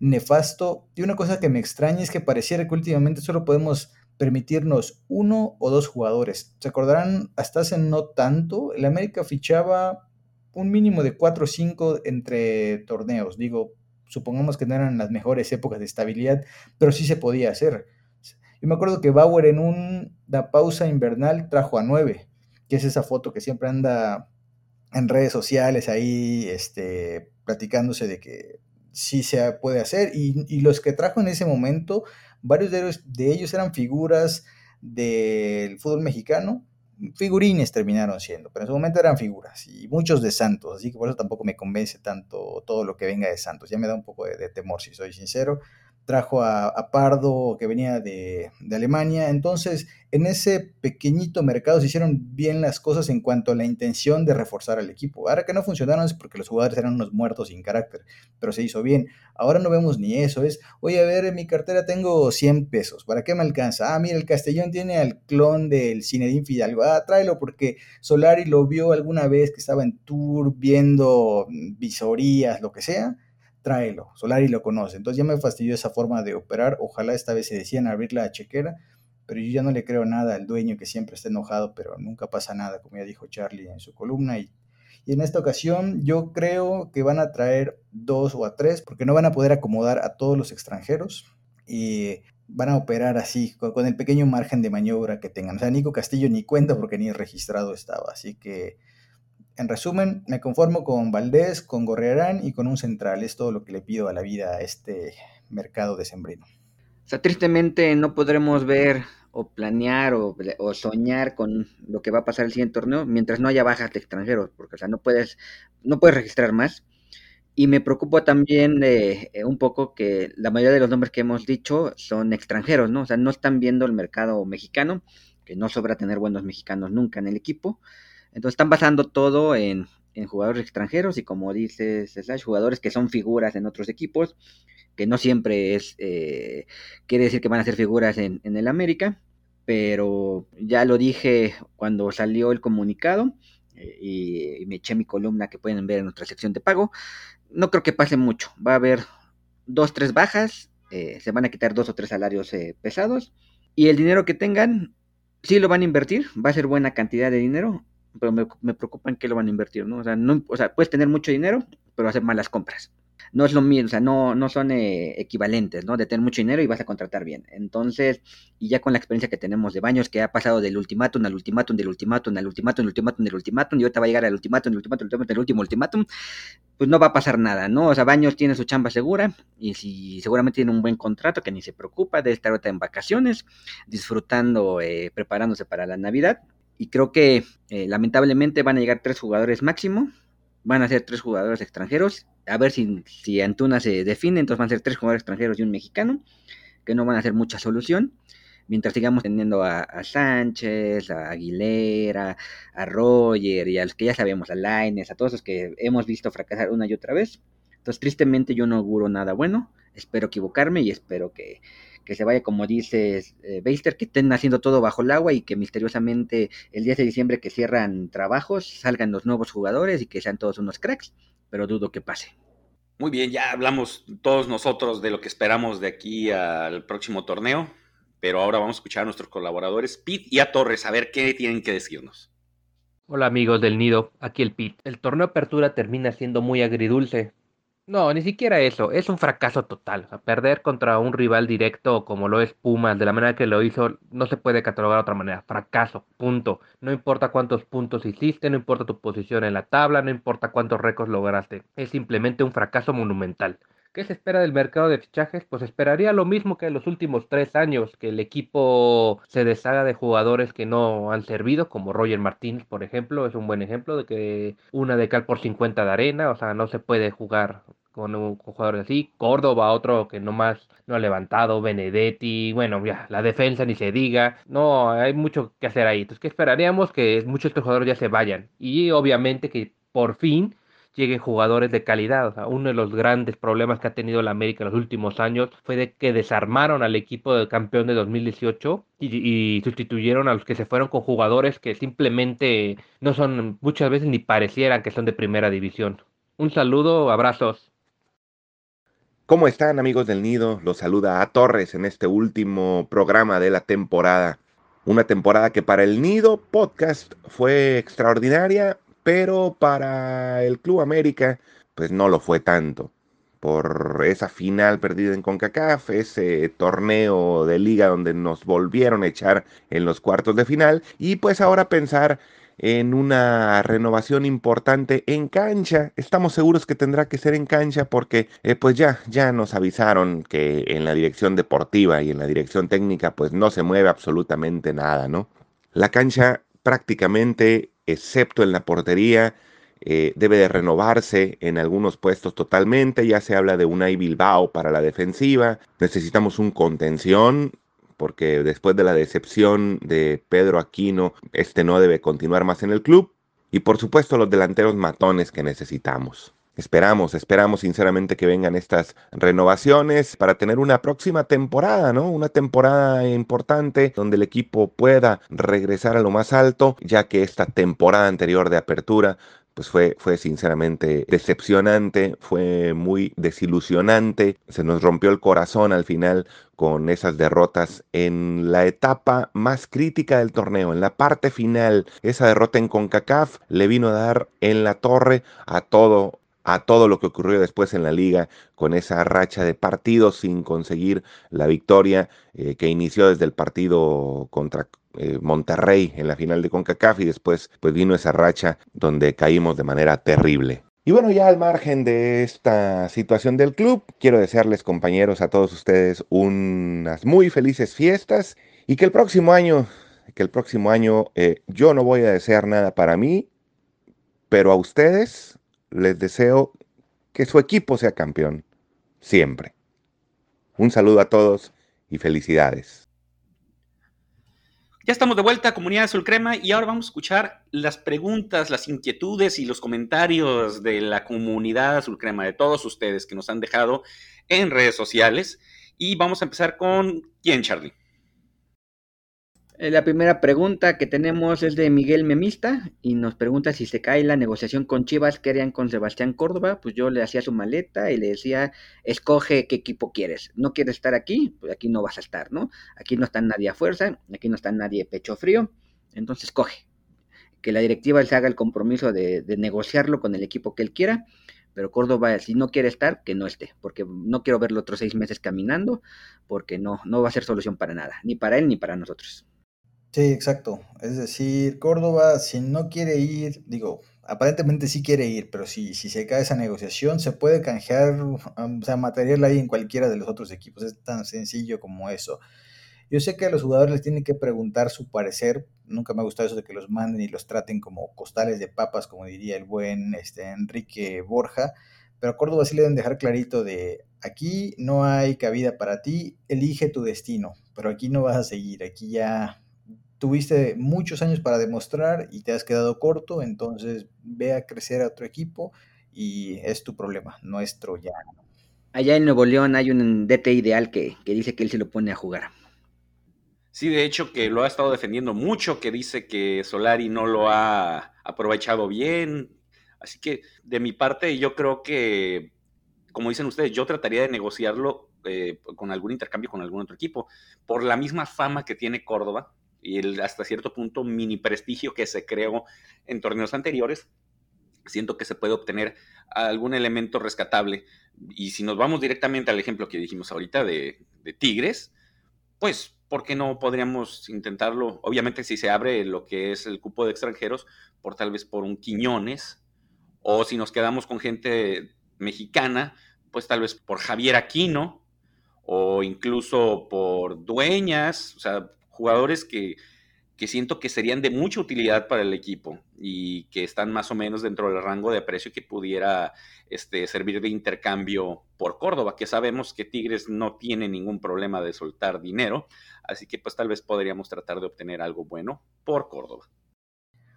nefasto. Y una cosa que me extraña es que pareciera que últimamente solo podemos permitirnos uno o dos jugadores. Se acordarán, hasta hace no tanto, el América fichaba un mínimo de 4 o 5 entre torneos. Digo, supongamos que no eran las mejores épocas de estabilidad, pero sí se podía hacer. Yo me acuerdo que Bauer en una pausa invernal trajo a 9, que es esa foto que siempre anda en redes sociales ahí este, platicándose de que sí se puede hacer. Y, y los que trajo en ese momento Varios de ellos, eran figuras del fútbol mexicano, figurines terminaron siendo, pero en su momento eran figuras y muchos de Santos, así que por eso tampoco me convence tanto todo lo que venga de Santos, ya me da un poco de temor si soy sincero, trajo a, Pardo que venía de, Alemania. Entonces, en ese pequeñito mercado se hicieron bien las cosas en cuanto a la intención de reforzar al equipo. Ahora que no funcionaron es porque los jugadores eran unos muertos sin carácter, pero se hizo bien. Ahora no vemos ni eso. Es, oye, a ver, en mi cartera tengo 100 pesos. ¿Para qué me alcanza? Ah, mira, el Castellón tiene al clon del Cinedín Fidalgo. Ah, tráelo porque Solari lo vio alguna vez que estaba en tour viendo visorías, lo que sea tráelo. Solari lo conoce. Entonces ya me fastidió esa forma de operar. Ojalá esta vez se decían abrir la chequera, pero yo ya no le creo nada al dueño que siempre está enojado, pero nunca pasa nada, como ya dijo Charlie en su columna. Y, en esta ocasión yo creo que van a traer dos o a tres, porque no van a poder acomodar a todos los extranjeros. Y van a operar así, con el pequeño margen de maniobra que tengan. O sea, Nico Castillo ni cuenta porque ni registrado estaba. Así que en resumen, me conformo con Valdés, con Gorriarán y con un central. Es todo lo que le pido a la vida a este mercado de sembrino. O sea, tristemente no podremos ver o planear o, soñar con lo que va a pasar el siguiente torneo mientras no haya bajas de extranjeros, porque o sea, no puedes, no puedes registrar más. Y me preocupa también eh, un poco que la mayoría de los nombres que hemos dicho son extranjeros, ¿no? O sea, no están viendo el mercado mexicano, que no sobra tener buenos mexicanos nunca en el equipo. Entonces están basando todo en, jugadores extranjeros y como dices, Slash, jugadores que son figuras en otros equipos, que no siempre es, eh, quiere decir que van a ser figuras en, el América, pero ya lo dije cuando salió el comunicado eh, y, me eché mi columna que pueden ver en nuestra sección de pago. No creo que pase mucho, va a haber dos, tres bajas, eh, se van a quitar dos o tres salarios pesados y el dinero que tengan, sí lo van a invertir, va a ser buena cantidad de dinero pero me, me preocupa en qué lo van a invertir, ¿no? O sea, no, o sea, puedes tener mucho dinero, pero hacer malas compras. No es lo mismo, o sea, no, no son eh, equivalentes, ¿no? De tener mucho dinero y vas a contratar bien. Entonces, y ya con la experiencia que tenemos de Baños, que ha pasado del ultimátum al ultimátum, del ultimátum al ultimátum, del ultimátum, del ultimátum, y ahorita va a llegar al ultimátum, del ultimátum, del último ultimátum, pues no va a pasar nada, ¿no? O sea, Baños tiene su chamba segura y si seguramente tiene un buen contrato que ni se preocupa de estar ahorita en vacaciones, disfrutando, eh, preparándose para la Navidad y creo que eh, lamentablemente van a llegar tres jugadores máximo. Van a ser tres jugadores extranjeros. A ver si, si Antuna se define. Entonces van a ser tres jugadores extranjeros y un mexicano. Que no van a ser mucha solución. Mientras sigamos teniendo a, Sánchez, a Aguilera, a Roger y a los que ya sabemos, a Laines, a todos los que hemos visto fracasar una y otra vez. Entonces, tristemente, yo no auguro nada bueno. Espero equivocarme y espero que, que se vaya, como dices, eh, Beister, que estén haciendo todo bajo el agua y que misteriosamente el 10 de diciembre que cierran trabajos, salgan los nuevos jugadores y que sean todos unos cracks, pero dudo que pase. Muy bien, ya hablamos todos nosotros de lo que esperamos de aquí al próximo torneo, pero ahora vamos a escuchar a nuestros colaboradores Pete y a Torres a ver qué tienen que decirnos. Hola amigos del nido, aquí el Pete. El torneo apertura termina siendo muy agridulce, no, ni siquiera eso. Es un fracaso total. perder contra un rival directo como lo es Pumas, de la manera que lo hizo, no se puede catalogar de otra manera. Fracaso, punto. No importa cuántos puntos hiciste, no importa tu posición en la tabla, no importa cuántos récords lograste. Es simplemente un fracaso monumental. ¿Qué se espera del mercado de fichajes? Pues esperaría lo mismo que en los últimos tres años, que el equipo se deshaga de jugadores que no han servido, como Roger Martínez, por ejemplo, es un buen ejemplo de que una de cal por 50 de arena, o sea, no se puede jugar con, jugadores así. Córdoba, otro que nomás no ha levantado. Benedetti, bueno, ya, la defensa ni se diga. No, hay mucho que hacer ahí. Entonces, ¿qué esperaríamos? Que muchos de estos jugadores ya se vayan. Y obviamente que por fin lleguen jugadores de calidad. O sea, uno de los grandes problemas que ha tenido la América en los últimos años fue de que desarmaron al equipo del campeón de 2018 y, y, sustituyeron a los que se fueron con jugadores que simplemente no son, muchas veces ni parecieran que son de primera división. Un saludo, abrazos. ¿Cómo están amigos del nido? Los saluda a Torres en este último programa de la temporada. Una temporada que para el nido podcast fue extraordinaria, pero para el Club América pues no lo fue tanto. Por esa final perdida en CONCACAF, ese torneo de liga donde nos volvieron a echar en los cuartos de final y pues ahora pensar en una renovación importante en cancha. Estamos seguros que tendrá que ser en cancha porque eh, pues ya, ya nos avisaron que en la dirección deportiva y en la dirección técnica pues no se mueve absolutamente nada, ¿no? La cancha prácticamente, excepto en la portería, eh, debe de renovarse en algunos puestos totalmente. Ya se habla de un Bilbao para la defensiva. Necesitamos un contención porque después de la decepción de Pedro Aquino, este no debe continuar más en el club. Y por supuesto los delanteros matones que necesitamos. Esperamos, esperamos sinceramente que vengan estas renovaciones para tener una próxima temporada, ¿no? Una temporada importante donde el equipo pueda regresar a lo más alto, ya que esta temporada anterior de apertura pues fue, fue sinceramente decepcionante, fue muy desilusionante, se nos rompió el corazón al final con esas derrotas en la etapa más crítica del torneo, en la parte final, esa derrota en CONCACAF le vino a dar en la torre a todo a todo lo que ocurrió después en la liga con esa racha de partidos sin conseguir la victoria eh, que inició desde el partido contra eh, Monterrey en la final de CONCACAF y después pues vino esa racha donde caímos de manera terrible. Y bueno, ya al margen de esta situación del club, quiero desearles compañeros a todos ustedes unas muy felices fiestas y que el próximo año, que el próximo año eh, yo no voy a desear nada para mí, pero a ustedes les deseo que su equipo sea campeón, siempre. Un saludo a todos y felicidades. Ya estamos de vuelta, comunidad Azul Crema, y ahora vamos a escuchar las preguntas, las inquietudes y los comentarios de la comunidad Azul Crema, de todos ustedes que nos han dejado en redes sociales. Y vamos a empezar con quién, Charlie. Eh, la primera pregunta que tenemos es de Miguel Memista y nos pregunta si se cae la negociación con Chivas que harían con Sebastián Córdoba. Pues yo le hacía su maleta y le decía, escoge qué equipo quieres. No quieres estar aquí, pues aquí no vas a estar, ¿no? Aquí no está nadie a fuerza, aquí no está nadie pecho frío. Entonces escoge. Que la directiva se haga el compromiso de, de negociarlo con el equipo que él quiera. Pero Córdoba, si no quiere estar, que no esté, porque no quiero verlo otros seis meses caminando, porque no, no va a ser solución para nada, ni para él ni para nosotros. Sí, exacto. Es decir, Córdoba, si no quiere ir, digo, aparentemente sí quiere ir, pero si, si se cae esa negociación, se puede canjear, o sea, material ahí en cualquiera de los otros equipos. Es tan sencillo como eso. Yo sé que a los jugadores les tienen que preguntar su parecer. Nunca me ha gustado eso de que los manden y los traten como costales de papas, como diría el buen este, Enrique Borja. Pero a Córdoba sí le deben dejar clarito de aquí no hay cabida para ti, elige tu destino, pero aquí no vas a seguir, aquí ya tuviste muchos años para demostrar y te has quedado corto, entonces ve a crecer a otro equipo y es tu problema, nuestro ya. Allá en Nuevo León hay un DT ideal que, dice que él se lo pone a jugar. Sí, de hecho que lo ha estado defendiendo mucho, que dice que Solari no lo ha aprovechado bien. Así que de mi parte yo creo que como dicen ustedes, yo trataría de negociarlo eh, con algún intercambio con algún otro equipo, por la misma fama que tiene Córdoba y el hasta cierto punto mini prestigio que se creó en torneos anteriores, siento que se puede obtener algún elemento rescatable. Y si nos vamos directamente al ejemplo que dijimos ahorita de, de Tigres, pues, ¿por qué no podríamos intentarlo? Obviamente si se abre lo que es el cupo de extranjeros, por tal vez por un Quiñones, o si nos quedamos con gente mexicana, pues tal vez por Javier Aquino, o incluso por Dueñas, o sea, jugadores que, que siento que serían de mucha utilidad para el equipo y que están más o menos dentro del rango de precio que pudiera este, servir de intercambio por Córdoba, que sabemos que Tigres no tiene ningún problema de soltar dinero, así que pues tal vez podríamos tratar de obtener algo bueno por Córdoba.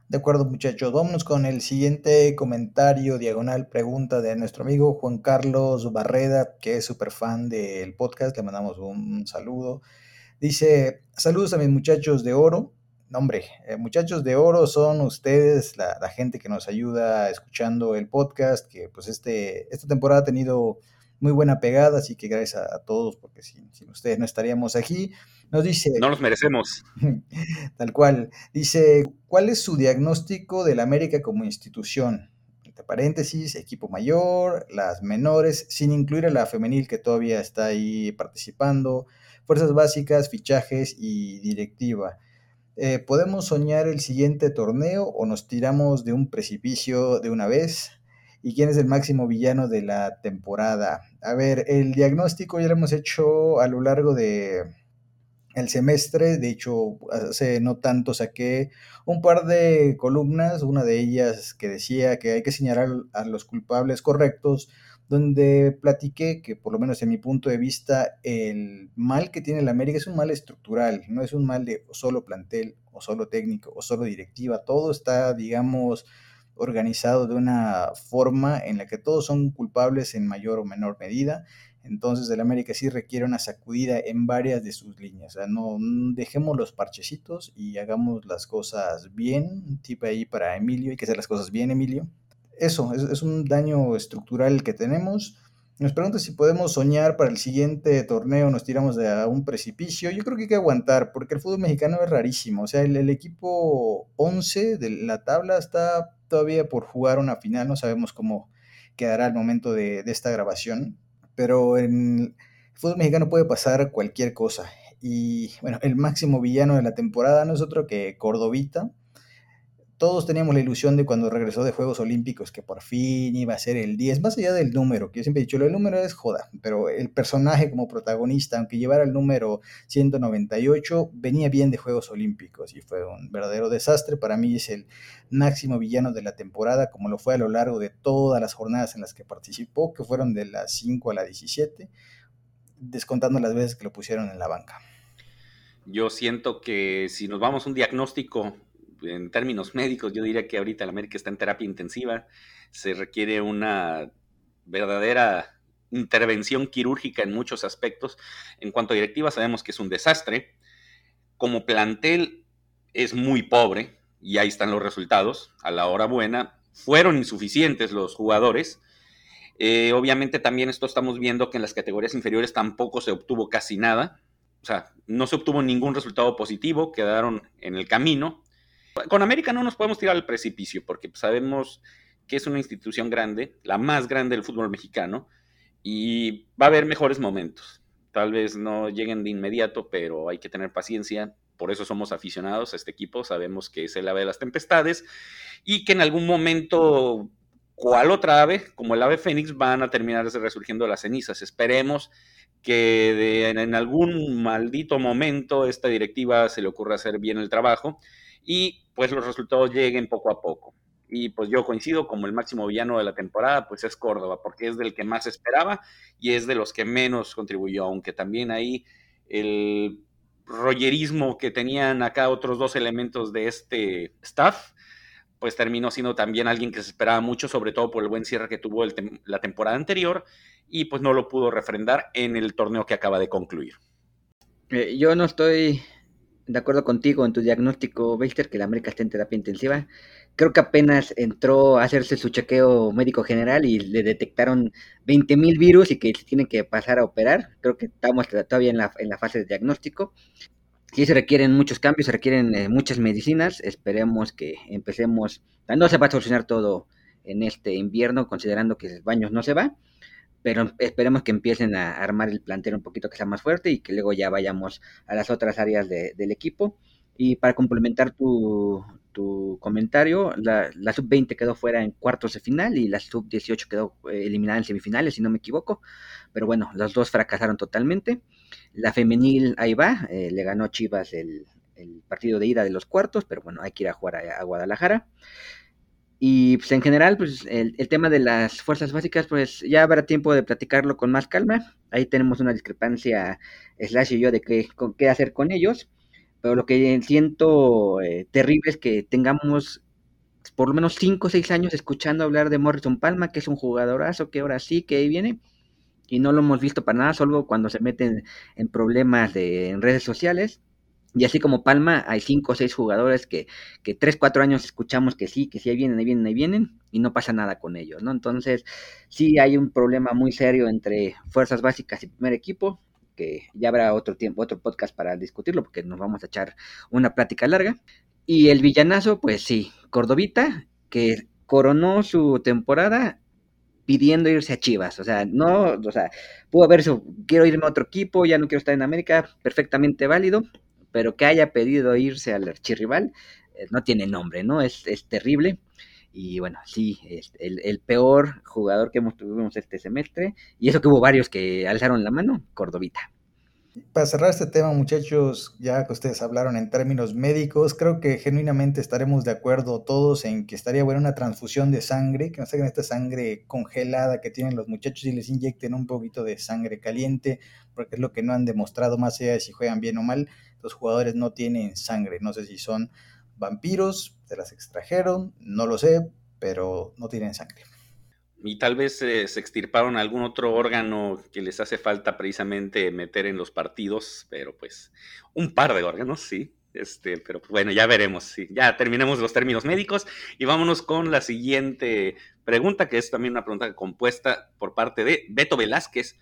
De acuerdo muchachos, vámonos con el siguiente comentario, diagonal pregunta de nuestro amigo Juan Carlos Barreda, que es súper fan del podcast, le mandamos un saludo. Dice, saludos a mis muchachos de oro, hombre, eh, muchachos de oro son ustedes, la, gente que nos ayuda escuchando el podcast, que pues este, esta temporada ha tenido muy buena pegada, así que gracias a, todos, porque sin, ustedes no estaríamos aquí. Nos dice... No los merecemos. Tal cual. Dice, ¿cuál es su diagnóstico de la América como institución? Entre paréntesis, equipo mayor, las menores, sin incluir a la femenil que todavía está ahí participando, fuerzas básicas, fichajes y directiva. Eh, ¿Podemos soñar el siguiente torneo o nos tiramos de un precipicio de una vez? ¿Y quién es el máximo villano de la temporada? A ver, el diagnóstico ya lo hemos hecho a lo largo de el semestre. De hecho, hace no tanto saqué un par de columnas, una de ellas que decía que hay que señalar a los culpables correctos, donde platiqué que por lo menos en mi punto de vista el mal que tiene la América es un mal estructural, no es un mal de solo plantel o solo técnico o solo directiva, todo está, digamos, organizado de una forma en la que todos son culpables en mayor o menor medida. Entonces el América sí requiere una sacudida en varias de sus líneas. O sea, no dejemos los parchecitos y hagamos las cosas bien. Tipo ahí para Emilio, hay que hacer las cosas bien, Emilio eso, es, un daño estructural que tenemos. Nos pregunta si podemos soñar para el siguiente torneo, nos tiramos de un precipicio. Yo creo que hay que aguantar, porque el fútbol mexicano es rarísimo. O sea, el, equipo 11 de la tabla está todavía por jugar una final, no sabemos cómo quedará al momento de, de esta grabación, pero en el fútbol mexicano puede pasar cualquier cosa. Y bueno, el máximo villano de la temporada no es otro que Cordovita, todos teníamos la ilusión de cuando regresó de Juegos Olímpicos que por fin iba a ser el 10, más allá del número, que yo siempre he dicho, del número es joda, pero el personaje como protagonista, aunque llevara el número 198, venía bien de Juegos Olímpicos y fue un verdadero desastre. Para mí es el máximo villano de la temporada, como lo fue a lo largo de todas las jornadas en las que participó, que fueron de las 5 a la 17, descontando las veces que lo pusieron en la banca. Yo siento que si nos vamos a un diagnóstico en términos médicos, yo diría que ahorita la América está en terapia intensiva, se requiere una verdadera intervención quirúrgica en muchos aspectos. En cuanto a directiva, sabemos que es un desastre. Como plantel es muy pobre y ahí están los resultados. A la hora buena, fueron insuficientes los jugadores. Eh, obviamente también esto estamos viendo que en las categorías inferiores tampoco se obtuvo casi nada. O sea, no se obtuvo ningún resultado positivo, quedaron en el camino. Con América no nos podemos tirar al precipicio porque sabemos que es una institución grande, la más grande del fútbol mexicano, y va a haber mejores momentos. Tal vez no lleguen de inmediato, pero hay que tener paciencia. Por eso somos aficionados a este equipo, sabemos que es el ave de las tempestades y que en algún momento, cual otra ave, como el ave fénix, van a terminar resurgiendo las cenizas. Esperemos que en algún maldito momento esta directiva se le ocurra hacer bien el trabajo y pues los resultados lleguen poco a poco. Y pues yo coincido como el máximo villano de la temporada, pues es Córdoba, porque es del que más esperaba y es de los que menos contribuyó, aunque también ahí el rollerismo que tenían acá otros dos elementos de este staff, pues terminó siendo también alguien que se esperaba mucho, sobre todo por el buen cierre que tuvo la temporada anterior, y pues no lo pudo refrendar en el torneo que acaba de concluir. Eh, yo no estoy de acuerdo contigo en tu diagnóstico, Beister, que la América está en terapia intensiva. Creo que apenas entró a hacerse su chequeo médico general y le detectaron 20.000 virus y que se tiene que pasar a operar. Creo que estamos todavía en la, en la fase de diagnóstico. Sí se requieren muchos cambios, se requieren eh, muchas medicinas. Esperemos que empecemos. No se va a solucionar todo en este invierno, considerando que Baños no se va pero esperemos que empiecen a armar el plantel un poquito que sea más fuerte y que luego ya vayamos a las otras áreas del equipo. Y para complementar tu, comentario, la, sub-20 quedó fuera en cuartos de final y la sub-18 quedó eh, eliminada en semifinales, si no me equivoco. Pero bueno, los dos fracasaron totalmente. La femenil ahí va, eh, le ganó Chivas el, partido de ida de los cuartos, pero bueno, hay que ir a jugar a Guadalajara. Y pues en general, pues el, tema de las fuerzas básicas, pues ya habrá tiempo de platicarlo con más calma. Ahí tenemos una discrepancia, Slash y yo, de qué, qué hacer con ellos. Pero lo que siento eh, terrible es que tengamos por lo menos 5 o 6 años escuchando hablar de Morrison Palma, que es un jugadorazo, que ahora sí, que ahí viene. Y no lo hemos visto para nada, solo cuando se meten en problemas de, en redes sociales. Y así como Palma, hay cinco o seis jugadores que, que tres, cuatro años escuchamos que sí, que sí, ahí vienen, ahí vienen, ahí vienen, y no pasa nada con ellos, ¿no? Entonces, sí hay un problema muy serio entre fuerzas básicas y primer equipo, que ya habrá otro tiempo, otro podcast para discutirlo, porque nos vamos a echar una plática larga. Y el villanazo, pues sí, Cordovita, que coronó su temporada pidiendo irse a Chivas, o sea, no, o sea, pudo haber su, quiero irme a otro equipo, ya no quiero estar en América, perfectamente válido, pero que haya pedido irse al archirrival, eh, no tiene nombre, ¿no? Es, es terrible. Y bueno, sí, es el, peor jugador que hemos tuvimos este semestre, y eso que hubo varios que alzaron la mano, Cordovita. Para cerrar este tema, muchachos, ya que ustedes hablaron en términos médicos, creo que genuinamente estaremos de acuerdo todos en que estaría buena una transfusión de sangre, que no saquen esta sangre congelada que tienen los muchachos y les inyecten un poquito de sangre caliente, porque es lo que no han demostrado más allá de si juegan bien o mal. Los jugadores no tienen sangre, no sé si son vampiros, se las extrajeron, no lo sé, pero no tienen sangre y tal vez se extirparon algún otro órgano que les hace falta precisamente meter en los partidos, pero pues un par de órganos, sí. Este, pero bueno, ya veremos. Sí. Ya terminemos los términos médicos y vámonos con la siguiente pregunta, que es también una pregunta compuesta por parte de Beto Velázquez.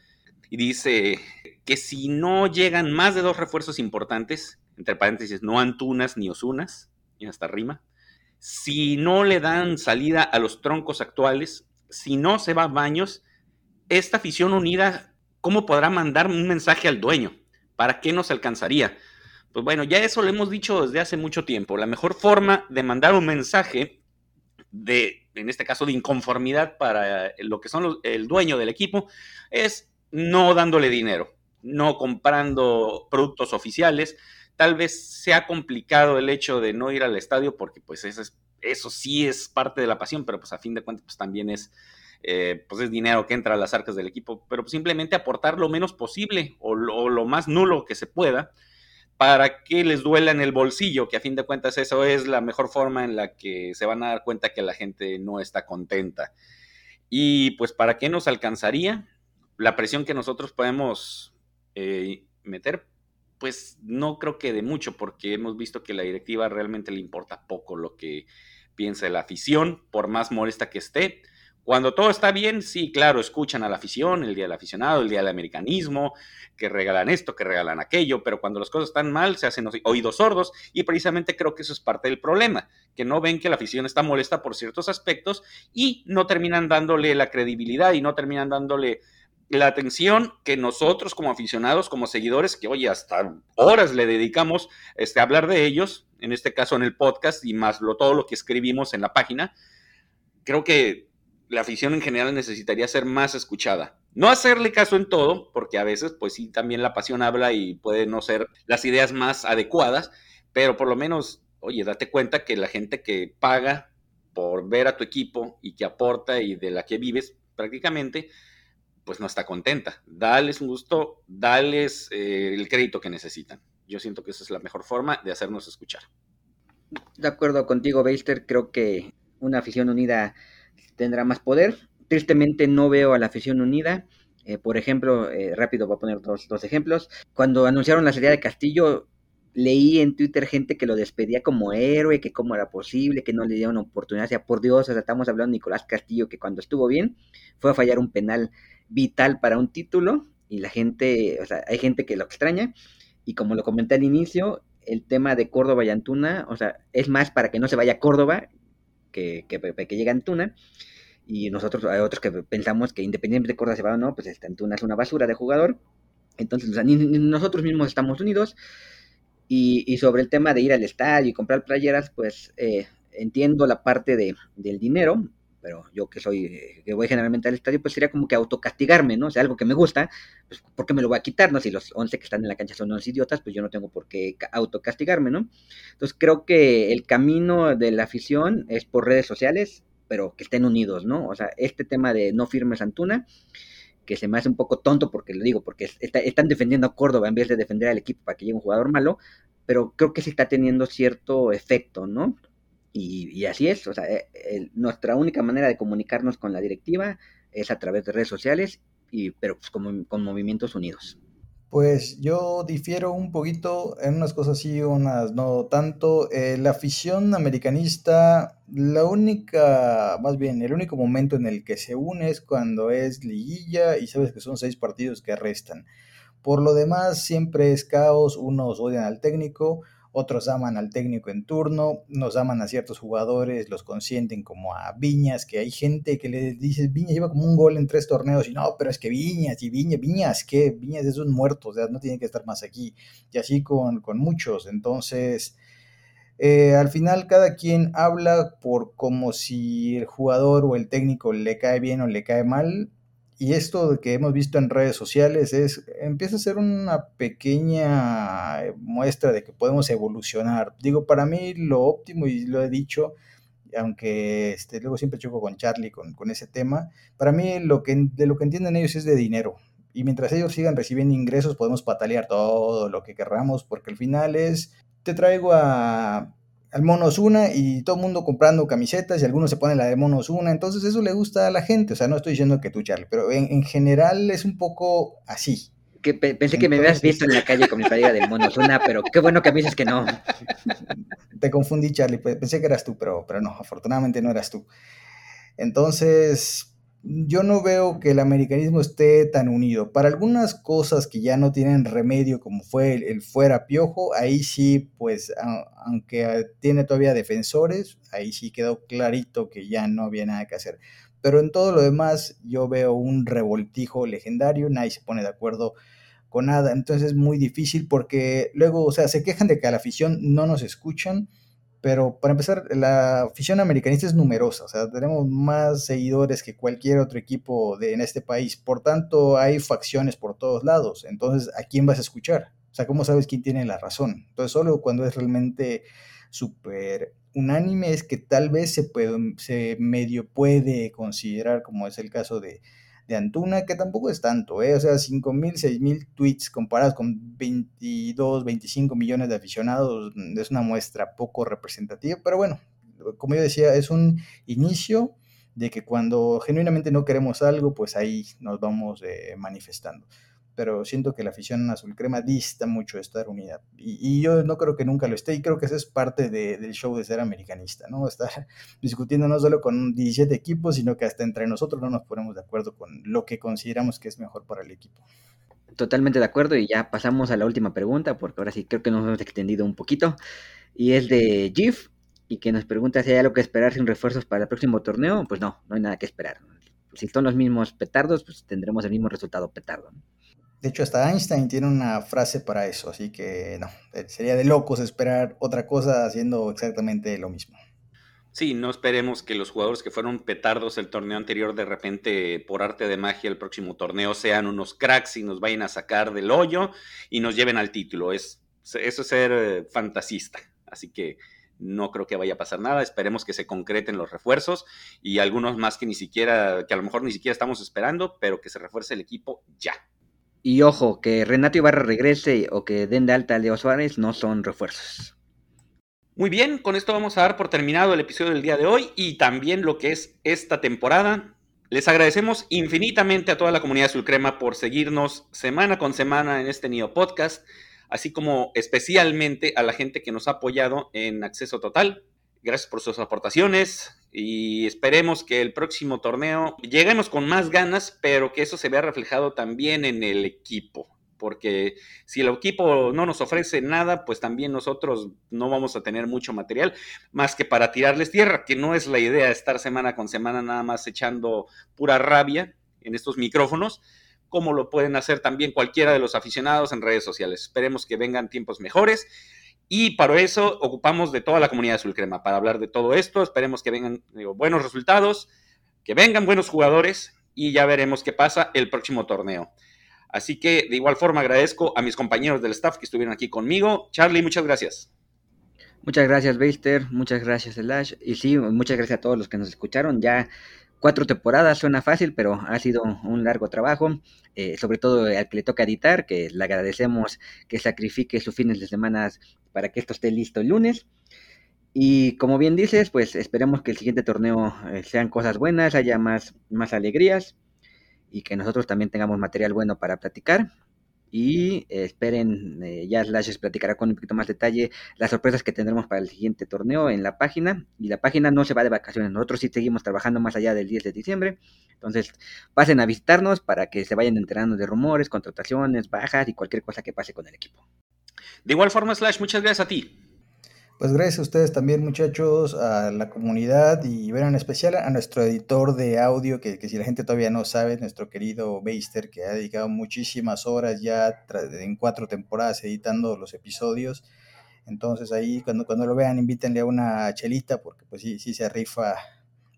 Y dice que si no llegan más de dos refuerzos importantes, entre paréntesis, no Antunas ni Osunas, y hasta rima, si no le dan salida a los troncos actuales, si no se va a Baños, esta afición unida, ¿cómo podrá mandar un mensaje al dueño? ¿Para qué nos alcanzaría? Pues bueno, ya eso lo hemos dicho desde hace mucho tiempo. La mejor forma de mandar un mensaje de, en este caso, de inconformidad para lo que son el dueño del equipo, es no dándole dinero, no comprando productos oficiales. Tal vez sea complicado el hecho de no ir al estadio porque pues eso es eso sí es parte de la pasión, pero pues a fin de cuentas pues también es, eh, pues es dinero que entra a las arcas del equipo, pero pues, simplemente aportar lo menos posible o lo, más nulo que se pueda para que les duela en el bolsillo, que a fin de cuentas eso es la mejor forma en la que se van a dar cuenta que la gente no está contenta. Y pues para qué nos alcanzaría la presión que nosotros podemos eh, meter, pues no creo que de mucho, porque hemos visto que la directiva realmente le importa poco lo que piensa la afición, por más molesta que esté. Cuando todo está bien, sí, claro, escuchan a la afición, el día del aficionado, el día del americanismo, que regalan esto, que regalan aquello, pero cuando las cosas están mal, se hacen oídos sordos y precisamente creo que eso es parte del problema, que no ven que la afición está molesta por ciertos aspectos y no terminan dándole la credibilidad y no terminan dándole la atención que nosotros como aficionados, como seguidores, que oye, hasta horas le dedicamos este, a hablar de ellos, en este caso en el podcast y más lo, todo lo que escribimos en la página, creo que la afición en general necesitaría ser más escuchada. No hacerle caso en todo, porque a veces, pues sí, también la pasión habla y puede no ser las ideas más adecuadas, pero por lo menos, oye, date cuenta que la gente que paga por ver a tu equipo y que aporta y de la que vives prácticamente, pues no está contenta. Dales un gusto, dales eh, el crédito que necesitan. Yo siento que esa es la mejor forma de hacernos escuchar. De acuerdo contigo, Beister, creo que una afición unida tendrá más poder. Tristemente no veo a la afición unida. Eh, por ejemplo, eh, rápido voy a poner dos, dos, ejemplos. Cuando anunciaron la salida de Castillo, leí en Twitter gente que lo despedía como héroe, que cómo era posible, que no le dieron oportunidad. O sea, por Dios, o sea, estamos hablando de Nicolás Castillo, que cuando estuvo bien fue a fallar un penal vital para un título y la gente, o sea, hay gente que lo extraña. Y como lo comenté al inicio, el tema de Córdoba y Antuna, o sea, es más para que no se vaya a Córdoba que, que, que llegue Antuna. Y nosotros, hay otros que pensamos que independientemente de Córdoba se va o no, pues este Antuna es una basura de jugador. Entonces, o sea, nosotros mismos estamos unidos. Y, sobre el tema de ir al estadio y comprar playeras, pues eh, entiendo la parte de, del dinero, pero yo que soy, eh, que voy generalmente al estadio, pues sería como que autocastigarme, ¿no? O sea, algo que me gusta, pues ¿por qué me lo voy a quitar, no? Si los 11 que están en la cancha son unos idiotas, pues yo no tengo por qué autocastigarme, ¿no? Entonces creo que el camino de la afición es por redes sociales, pero que estén unidos, ¿no? O sea, este tema de no firmes Antuna, que se me hace un poco tonto porque lo digo, porque están defendiendo a Córdoba en vez de defender al equipo para que llegue un jugador malo, pero creo que sí está teniendo cierto efecto, ¿no? Y, así es, o sea, eh, nuestra única manera de comunicarnos con la directiva es a través de redes sociales, y, pero pues con, con movimientos unidos. Pues yo difiero un poquito en unas cosas sí, unas no tanto. Eh, la afición americanista, la única, más bien, el único momento en el que se une es cuando es liguilla y sabes que son seis partidos que restan. Por lo demás, siempre es caos, unos odian al técnico, otros aman al técnico en turno, nos aman a ciertos jugadores, los consienten como a Viñas, que hay gente que le dice, Viñas lleva como un gol en tres torneos, y no, pero es que Viñas, y Viñas, Viñas, que Viñas es un muerto, o sea, no tiene que estar más aquí, y así con, con muchos, entonces... Eh, al final cada quien habla por como si el jugador o el técnico le cae bien o le cae mal y esto que hemos visto en redes sociales es, empieza a ser una pequeña eh, muestra de que podemos evolucionar. Digo, para mí lo óptimo, y lo he dicho, aunque este, luego siempre choco con Charlie con, con ese tema, para mí lo que, de lo que entienden ellos es de dinero. Y mientras ellos sigan recibiendo ingresos, podemos patalear todo lo que querramos, porque al final es, te traigo a al Mono Osuna y todo el mundo comprando camisetas y algunos se ponen la de Mono Osuna, entonces eso le gusta a la gente, o sea, no estoy diciendo que tú, Charlie, pero en, general es un poco así. Que pensé que me habías visto en la calle con mi playera de Mono Osuna, pero qué bueno que me dices que no. Te confundí, Charlie, pensé que eras tú, pero, pero no, afortunadamente no eras tú. Entonces, yo no veo que el americanismo esté tan unido. Para algunas cosas que ya no tienen remedio, como fue el, fuera piojo, ahí sí, pues, aunque tiene todavía defensores, ahí sí quedó clarito que ya no había nada que hacer. Pero en todo lo demás, yo veo un revoltijo legendario, nadie se pone de acuerdo con nada. Entonces es muy difícil porque luego, o sea, se quejan de que a la afición no nos escuchan pero para empezar, la afición americanista es numerosa, o sea, tenemos más seguidores que cualquier otro equipo de, en este país, por tanto hay facciones por todos lados, entonces, ¿a quién vas a escuchar? O sea, ¿cómo sabes quién tiene la razón? Entonces, solo cuando es realmente súper unánime es que tal vez se, puede, se medio puede considerar, como es el caso de, de Antuna, que tampoco es tanto, ¿eh? o sea, 5.000, 6.000 tweets comparados con 22, 25 millones de aficionados, mm, es una muestra poco representativa, pero bueno, como yo decía, es un inicio de que cuando genuinamente no queremos algo, pues ahí nos vamos eh, manifestando pero siento que la afición azul crema dista mucho de estar unida. Y, yo no creo que nunca lo esté, y creo que eso es parte del show de ser americanista, ¿no? Estar discutiendo no solo con 17 equipos, sino que hasta entre nosotros no nos ponemos de acuerdo con lo que consideramos que es mejor para el equipo. Totalmente de acuerdo, y ya pasamos a la última pregunta, porque ahora sí creo que nos hemos extendido un poquito, y es de GIF, y que nos pregunta si hay algo que esperar sin refuerzos para el próximo torneo. Pues no, no hay nada que esperar. Si son los mismos petardos, pues tendremos el mismo resultado petardo. De hecho, hasta Einstein tiene una frase para eso, así que no, eh, sería de locos esperar otra cosa haciendo exactamente lo mismo. Sí, no esperemos que los jugadores que fueron petardos el torneo anterior de repente por arte de magia el próximo torneo sean unos cracks y nos vayan a sacar del hoyo y nos lleven al título. Es, eso es ser eh, fantasista. Así que no creo que vaya a pasar nada. Esperemos que se concreten los refuerzos y algunos más que ni siquiera, que a lo mejor ni siquiera estamos esperando, pero que se refuerce el equipo ya. Y ojo, que Renato Ibarra regrese o que den de alta a Leo Suárez no son refuerzos. Muy bien, con esto vamos a dar por terminado el episodio del día de hoy y también lo que es esta temporada. Les agradecemos infinitamente a toda la comunidad Sulcrema por seguirnos semana con semana en este Neo Podcast. así como especialmente a la gente que nos ha apoyado en Acceso Total. Gracias por sus aportaciones y esperemos que el próximo torneo lleguemos con más ganas, pero que eso se vea reflejado también en el equipo porque si el equipo no nos ofrece nada, pues también nosotros no vamos a tener mucho material más que para tirarles tierra, que no es la idea estar semana con semana nada más echando pura rabia en estos micrófonos, como lo pueden hacer también cualquiera de los aficionados en redes sociales. Esperemos que vengan tiempos mejores. Y para eso ocupamos de toda la comunidad de Sulcrema para hablar de todo esto. Esperemos que vengan buenos resultados, que vengan buenos jugadores y ya veremos qué pasa el próximo torneo. Así que de igual forma agradezco a mis compañeros del staff que estuvieron aquí conmigo. Charlie, muchas gracias. Muchas gracias, Beister. Muchas gracias, Elash. Y sí, muchas gracias a todos los que nos escucharon. Ya cuatro temporadas suena fácil, pero ha sido un largo trabajo. Eh, sobre todo al que le toca editar, que le agradecemos que sacrifique sus fines de semana para que esto esté listo el lunes. Y como bien dices, pues esperemos que el siguiente torneo eh, sean cosas buenas, haya más, más alegrías y que nosotros también tengamos material bueno para platicar. Y eh, esperen, eh, ya Slashes platicará con un poquito más detalle las sorpresas que tendremos para el siguiente torneo en la página. Y la página no se va de vacaciones, nosotros sí seguimos trabajando más allá del 10 de diciembre. Entonces, pasen a visitarnos para que se vayan enterando de rumores, contrataciones, bajas y cualquier cosa que pase con el equipo. De igual forma, Slash, muchas gracias a ti. Pues gracias a ustedes también, muchachos, a la comunidad y ver en especial a nuestro editor de audio, que, si la gente todavía no sabe, nuestro querido Beister, que ha dedicado muchísimas horas ya en cuatro temporadas editando los episodios. Entonces ahí cuando, cuando lo vean, invítenle a una chelita, porque pues sí, sí se rifa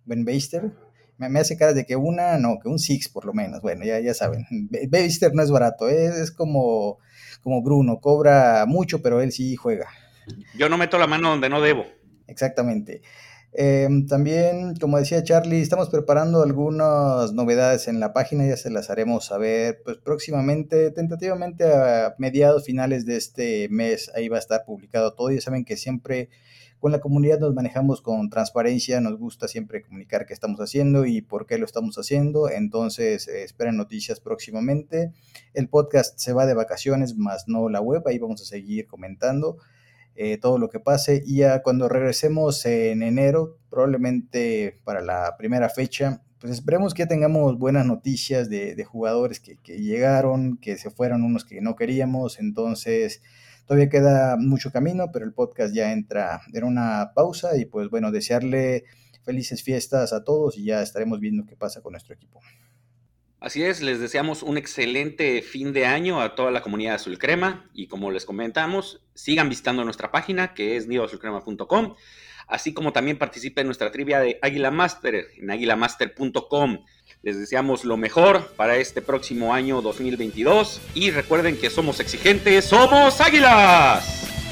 Ben Beister. Me, hace cara de que una, no, que un six por lo menos. Bueno, ya, ya saben, Beister no es barato, es, es como, como Bruno, cobra mucho, pero él sí juega. Yo no meto la mano donde no debo. Exactamente. Em, también, como decía Charlie, estamos preparando algunas novedades en la página, ya se las haremos saber pues próximamente, tentativamente a mediados finales de este mes, ahí va a estar publicado todo. Ya saben que siempre con la comunidad nos manejamos con transparencia, nos gusta siempre comunicar qué estamos haciendo y por qué lo estamos haciendo, entonces eh, esperen noticias próximamente. El podcast se va de vacaciones, más no la web, ahí vamos a seguir comentando. Eh, todo lo que pase. Y ya cuando regresemos en enero, probablemente para la primera fecha, pues esperemos que tengamos buenas noticias de, jugadores que, llegaron, que se fueron unos que no queríamos. Entonces, todavía queda mucho camino, pero el podcast ya entra en una pausa y pues bueno, desearle felices fiestas a todos y ya estaremos viendo qué pasa con nuestro equipo. Así es, les deseamos un excelente fin de año a toda la comunidad Azul Crema y como les comentamos, sigan visitando nuestra página que es nidoazulcrema.com, así como también participen en nuestra trivia de Águila Master en águilamaster.com. Les deseamos lo mejor para este próximo año 2022 y recuerden que somos exigentes, somos águilas.